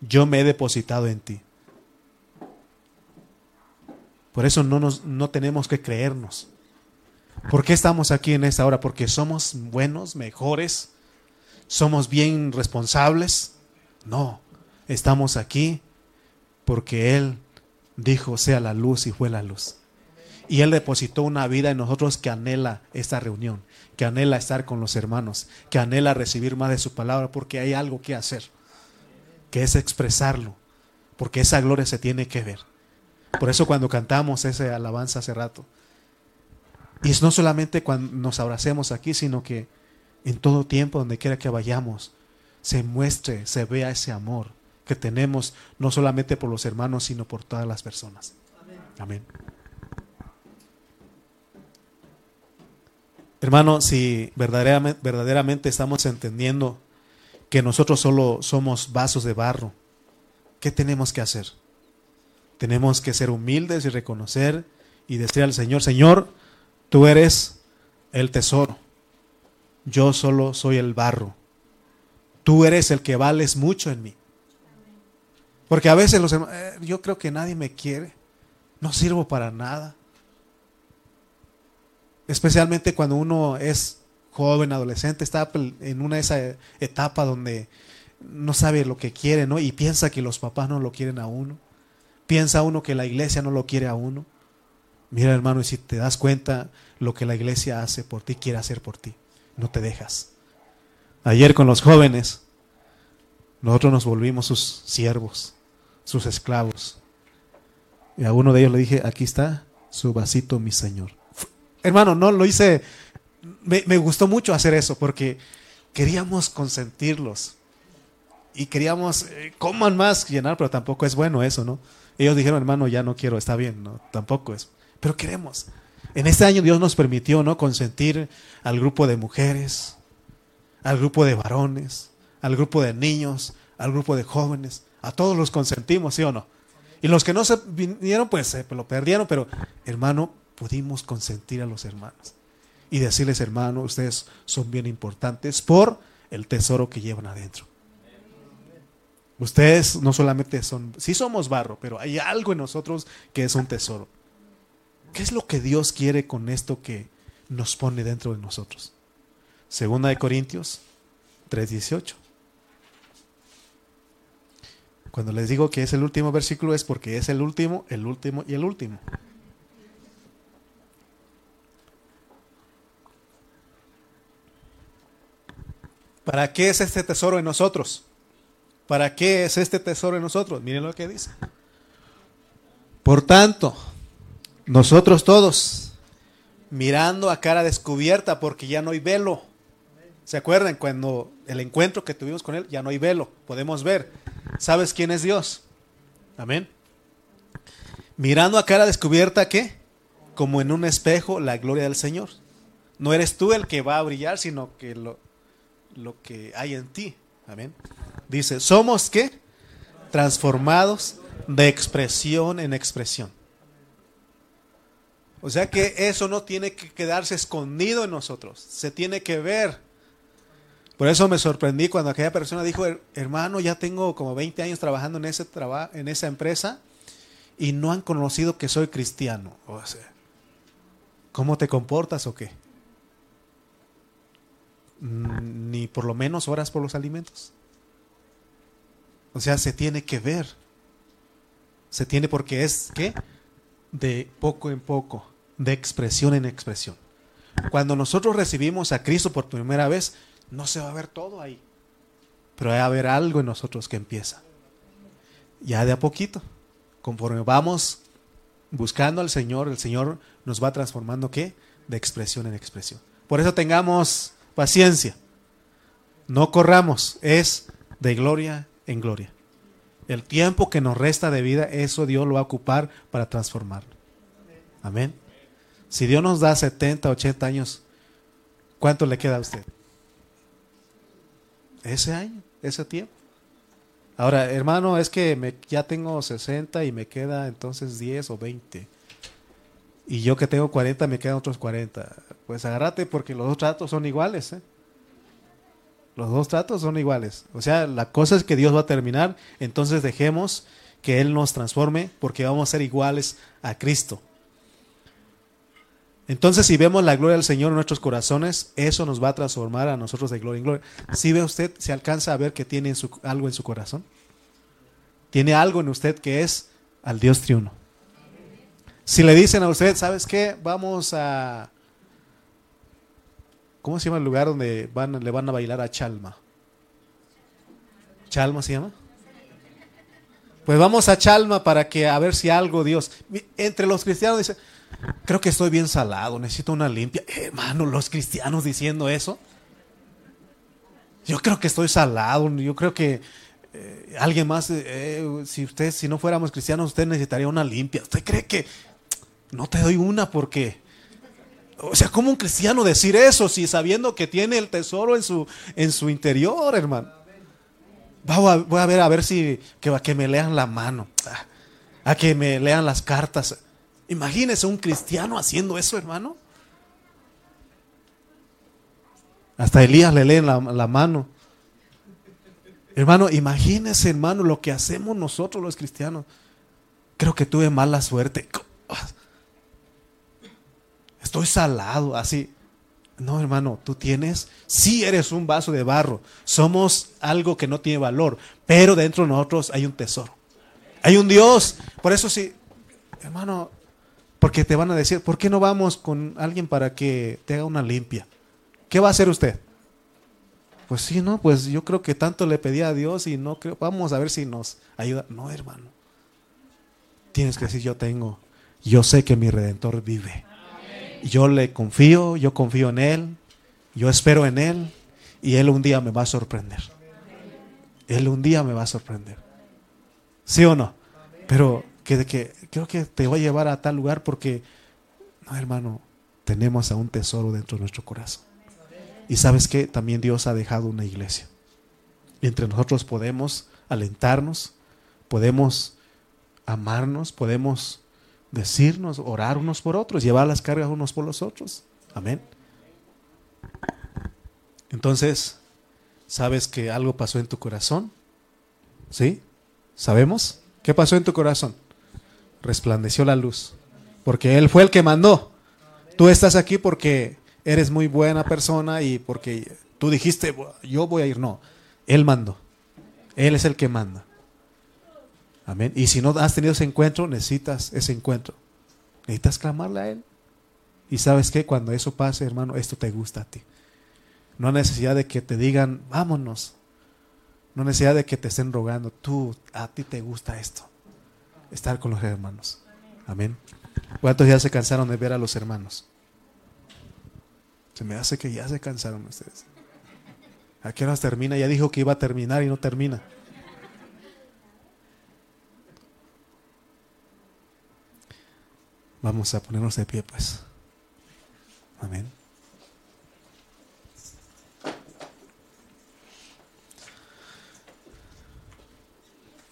Speaker 1: yo me he depositado en ti. Por eso no, nos, no tenemos que creernos. ¿Por qué estamos aquí en esta hora? Porque somos buenos, mejores, somos bien responsables. No, estamos aquí porque Él dijo sea la luz y fue la luz. Y Él depositó una vida en nosotros que anhela esta reunión, que anhela estar con los hermanos, que anhela recibir más de su palabra porque hay algo que hacer, que es expresarlo, porque esa gloria se tiene que ver. Por eso cuando cantamos ese alabanza hace rato, y es no solamente cuando nos abracemos aquí, sino que en todo tiempo, donde quiera que vayamos, se muestre, se vea ese amor que tenemos, no solamente por los hermanos, sino por todas las personas. Amén. Hermano, si verdaderamente, verdaderamente estamos entendiendo que nosotros solo somos vasos de barro, ¿qué tenemos que hacer? Tenemos que ser humildes y reconocer y decir al Señor, Señor, Tú eres el tesoro. Yo solo soy el barro. Tú eres el que vales mucho en mí. Porque a veces los hermanos, eh, yo creo que nadie me quiere. No sirvo para nada. Especialmente cuando uno es joven, adolescente, está en una de esa etapa donde no sabe lo que quiere, ¿no? Y piensa que los papás no lo quieren a uno. Piensa uno que la iglesia no lo quiere a uno. Mira, hermano, y si te das cuenta lo que la iglesia hace por ti, quiere hacer por ti, no te dejas. Ayer con los jóvenes, nosotros nos volvimos sus siervos, sus esclavos. Y a uno de ellos le dije, aquí está su vasito, mi Señor. Hermano, no lo hice, me, me gustó mucho hacer eso porque queríamos consentirlos y queríamos, eh, coman más, llenar, pero tampoco es bueno eso, ¿no? Ellos dijeron, hermano, ya no quiero, está bien, ¿no? Tampoco es. Pero queremos. En este año Dios nos permitió, ¿no? Consentir al grupo de mujeres, al grupo de varones, al grupo de niños, al grupo de jóvenes. A todos los consentimos, ¿sí o no? Y los que no se vinieron, pues lo perdieron, pero hermano, pudimos consentir a los hermanos. Y decirles, hermano, ustedes son bien importantes por el tesoro que llevan adentro. Ustedes no solamente son, sí somos barro, pero hay algo en nosotros que es un tesoro. ¿Qué es lo que Dios quiere con esto que nos pone dentro de nosotros? Segunda de Corintios 3:18. Cuando les digo que es el último versículo es porque es el último, el último y el último. ¿Para qué es este tesoro en nosotros? ¿Para qué es este tesoro en nosotros? Miren lo que dice. Por tanto, nosotros todos, mirando a cara descubierta, porque ya no hay velo. ¿Se acuerdan cuando el encuentro que tuvimos con Él, ya no hay velo, podemos ver. ¿Sabes quién es Dios? Amén. Mirando a cara descubierta, ¿qué? Como en un espejo, la gloria del Señor. No eres tú el que va a brillar, sino que lo, lo que hay en ti. Amén. Dice, somos qué? Transformados de expresión en expresión. O sea que eso no tiene que quedarse escondido en nosotros, se tiene que ver. Por eso me sorprendí cuando aquella persona dijo, hermano, ya tengo como 20 años trabajando en, ese en esa empresa y no han conocido que soy cristiano. ¿cómo te comportas o qué? Mm, ni por lo menos horas por los alimentos. O sea, se tiene que ver. Se tiene porque es que de poco en poco, de expresión en expresión. Cuando nosotros recibimos a Cristo por primera vez, no se va a ver todo ahí. Pero va a haber algo en nosotros que empieza. Ya de a poquito. Conforme vamos buscando al Señor, el Señor nos va transformando ¿qué? De expresión en expresión. Por eso tengamos paciencia. No corramos, es de gloria en gloria. El tiempo que nos resta de vida, eso Dios lo va a ocupar para transformarlo. Amén. Si Dios nos da 70, 80 años, ¿cuánto le queda a usted? Ese año, ese tiempo. Ahora, hermano, es que ya tengo 60 y me queda entonces 10 o 20. Y yo que tengo 40, me quedan otros 40. Pues agárrate porque los dos tratos son iguales. ¿eh? Los dos tratos son iguales. O sea, la cosa es que Dios va a terminar, entonces dejemos que Él nos transforme porque vamos a ser iguales a Cristo. Entonces, si vemos la gloria del Señor en nuestros corazones, eso nos va a transformar a nosotros de gloria en gloria. Si ve usted, se alcanza a ver que tiene algo en su corazón. Tiene algo en usted que es al Dios triuno. Si le dicen a usted, ¿sabes qué? Vamos a ¿Cómo se llama el lugar donde le van a bailar a Chalma? ¿Chalma se llama? Pues vamos a Chalma para que a ver si algo Dios. Entre los cristianos dice, creo que estoy bien salado, necesito una limpia. hermano, los cristianos diciendo eso. Yo creo que estoy salado, yo creo que eh, alguien más, eh, si usted, si no fuéramos cristianos, usted necesitaría una limpia. ¿Usted cree que no te doy una porque o sea, ¿cómo un cristiano decir eso si sabiendo que tiene el tesoro en su, en su interior, hermano? Voy a, voy a ver a ver si que, que me lean la mano, a que me lean las cartas. Imagínese un cristiano haciendo eso, hermano. Hasta Elías le leen la, la mano. Hermano, imagínese, hermano, lo que hacemos nosotros los cristianos. Creo que tuve mala suerte. Estoy salado, así. No, hermano, tú tienes, sí eres un vaso de barro. Somos algo que no tiene valor, pero dentro de nosotros hay un tesoro. Hay un Dios. Por eso sí, hermano, porque te van a decir, ¿por qué no vamos con alguien para que te haga una limpia? ¿Qué va a hacer usted? Pues sí, no, pues yo creo que tanto le pedí a Dios y no creo, vamos a ver si nos ayuda. No, hermano. Tienes que decir, yo tengo, yo sé que mi redentor vive. Yo le confío, yo confío en Él, yo espero en Él y Él un día me va a sorprender. Él un día me va a sorprender. ¿Sí o no? Pero que, creo que te voy a llevar a tal lugar porque, no hermano, tenemos a un tesoro dentro de nuestro corazón. Y sabes que también Dios ha dejado una iglesia. Y entre nosotros podemos alentarnos, podemos amarnos, podemos decirnos, orar unos por otros, llevar las cargas unos por los otros. Amén. Entonces, ¿sabes que algo pasó en tu corazón? ¿Sí? ¿Sabemos? ¿Qué pasó en tu corazón? Resplandeció la luz. Porque Él fue el que mandó. Tú estás aquí porque eres muy buena persona y porque tú dijiste, yo voy a ir. No, Él mandó. Él es el que manda. Amén. Y si no has tenido ese encuentro, necesitas ese encuentro. Necesitas clamarle a Él. Y sabes que cuando eso pase, hermano, esto te gusta a ti. No hay necesidad de que te digan, vámonos. No necesidad de que te estén rogando. Tú, a ti te gusta esto. Estar con los hermanos. Amén. ¿Cuántos ya se cansaron de ver a los hermanos? Se me hace que ya se cansaron ustedes. ¿A qué horas termina? Ya dijo que iba a terminar y no termina. Vamos a ponernos de pie, pues. Amén.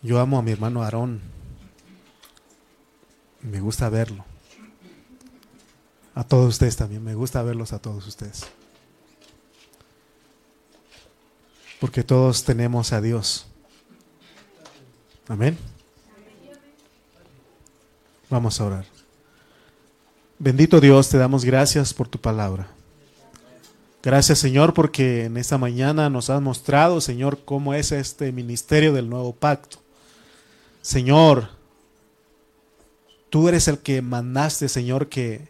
Speaker 1: Yo amo a mi hermano Aarón. Me gusta verlo. A todos ustedes también. Me gusta verlos a todos ustedes. Porque todos tenemos a Dios. Amén. Vamos a orar. Bendito Dios, te damos gracias por tu palabra. Gracias Señor porque en esta mañana nos has mostrado, Señor, cómo es este ministerio del nuevo pacto. Señor, tú eres el que mandaste, Señor, que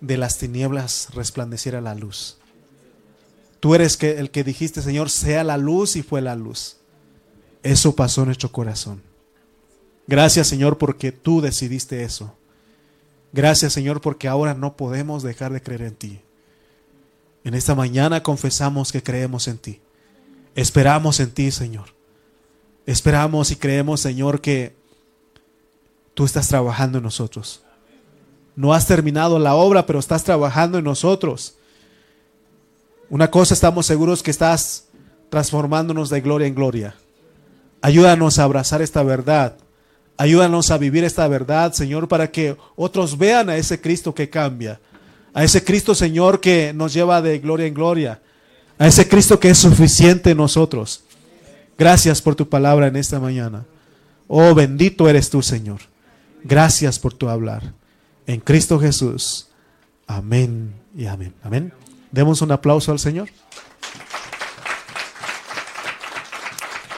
Speaker 1: de las tinieblas resplandeciera la luz. Tú eres el que dijiste, Señor, sea la luz y fue la luz. Eso pasó en nuestro corazón. Gracias, Señor, porque tú decidiste eso. Gracias Señor porque ahora no podemos dejar de creer en ti. En esta mañana confesamos que creemos en ti. Esperamos en ti, Señor. Esperamos y creemos, Señor, que tú estás trabajando en nosotros. No has terminado la obra, pero estás trabajando en nosotros. Una cosa estamos seguros que estás transformándonos de gloria en gloria. Ayúdanos a abrazar esta verdad Ayúdanos a vivir esta verdad, Señor, para que otros vean a ese Cristo que cambia. A ese Cristo, Señor, que nos lleva de gloria en gloria. A ese Cristo que es suficiente en nosotros. Gracias por tu palabra en esta mañana. Oh, bendito eres tú, Señor. Gracias por tu hablar. En Cristo Jesús. Amén y amén. Amén. Demos un aplauso al Señor.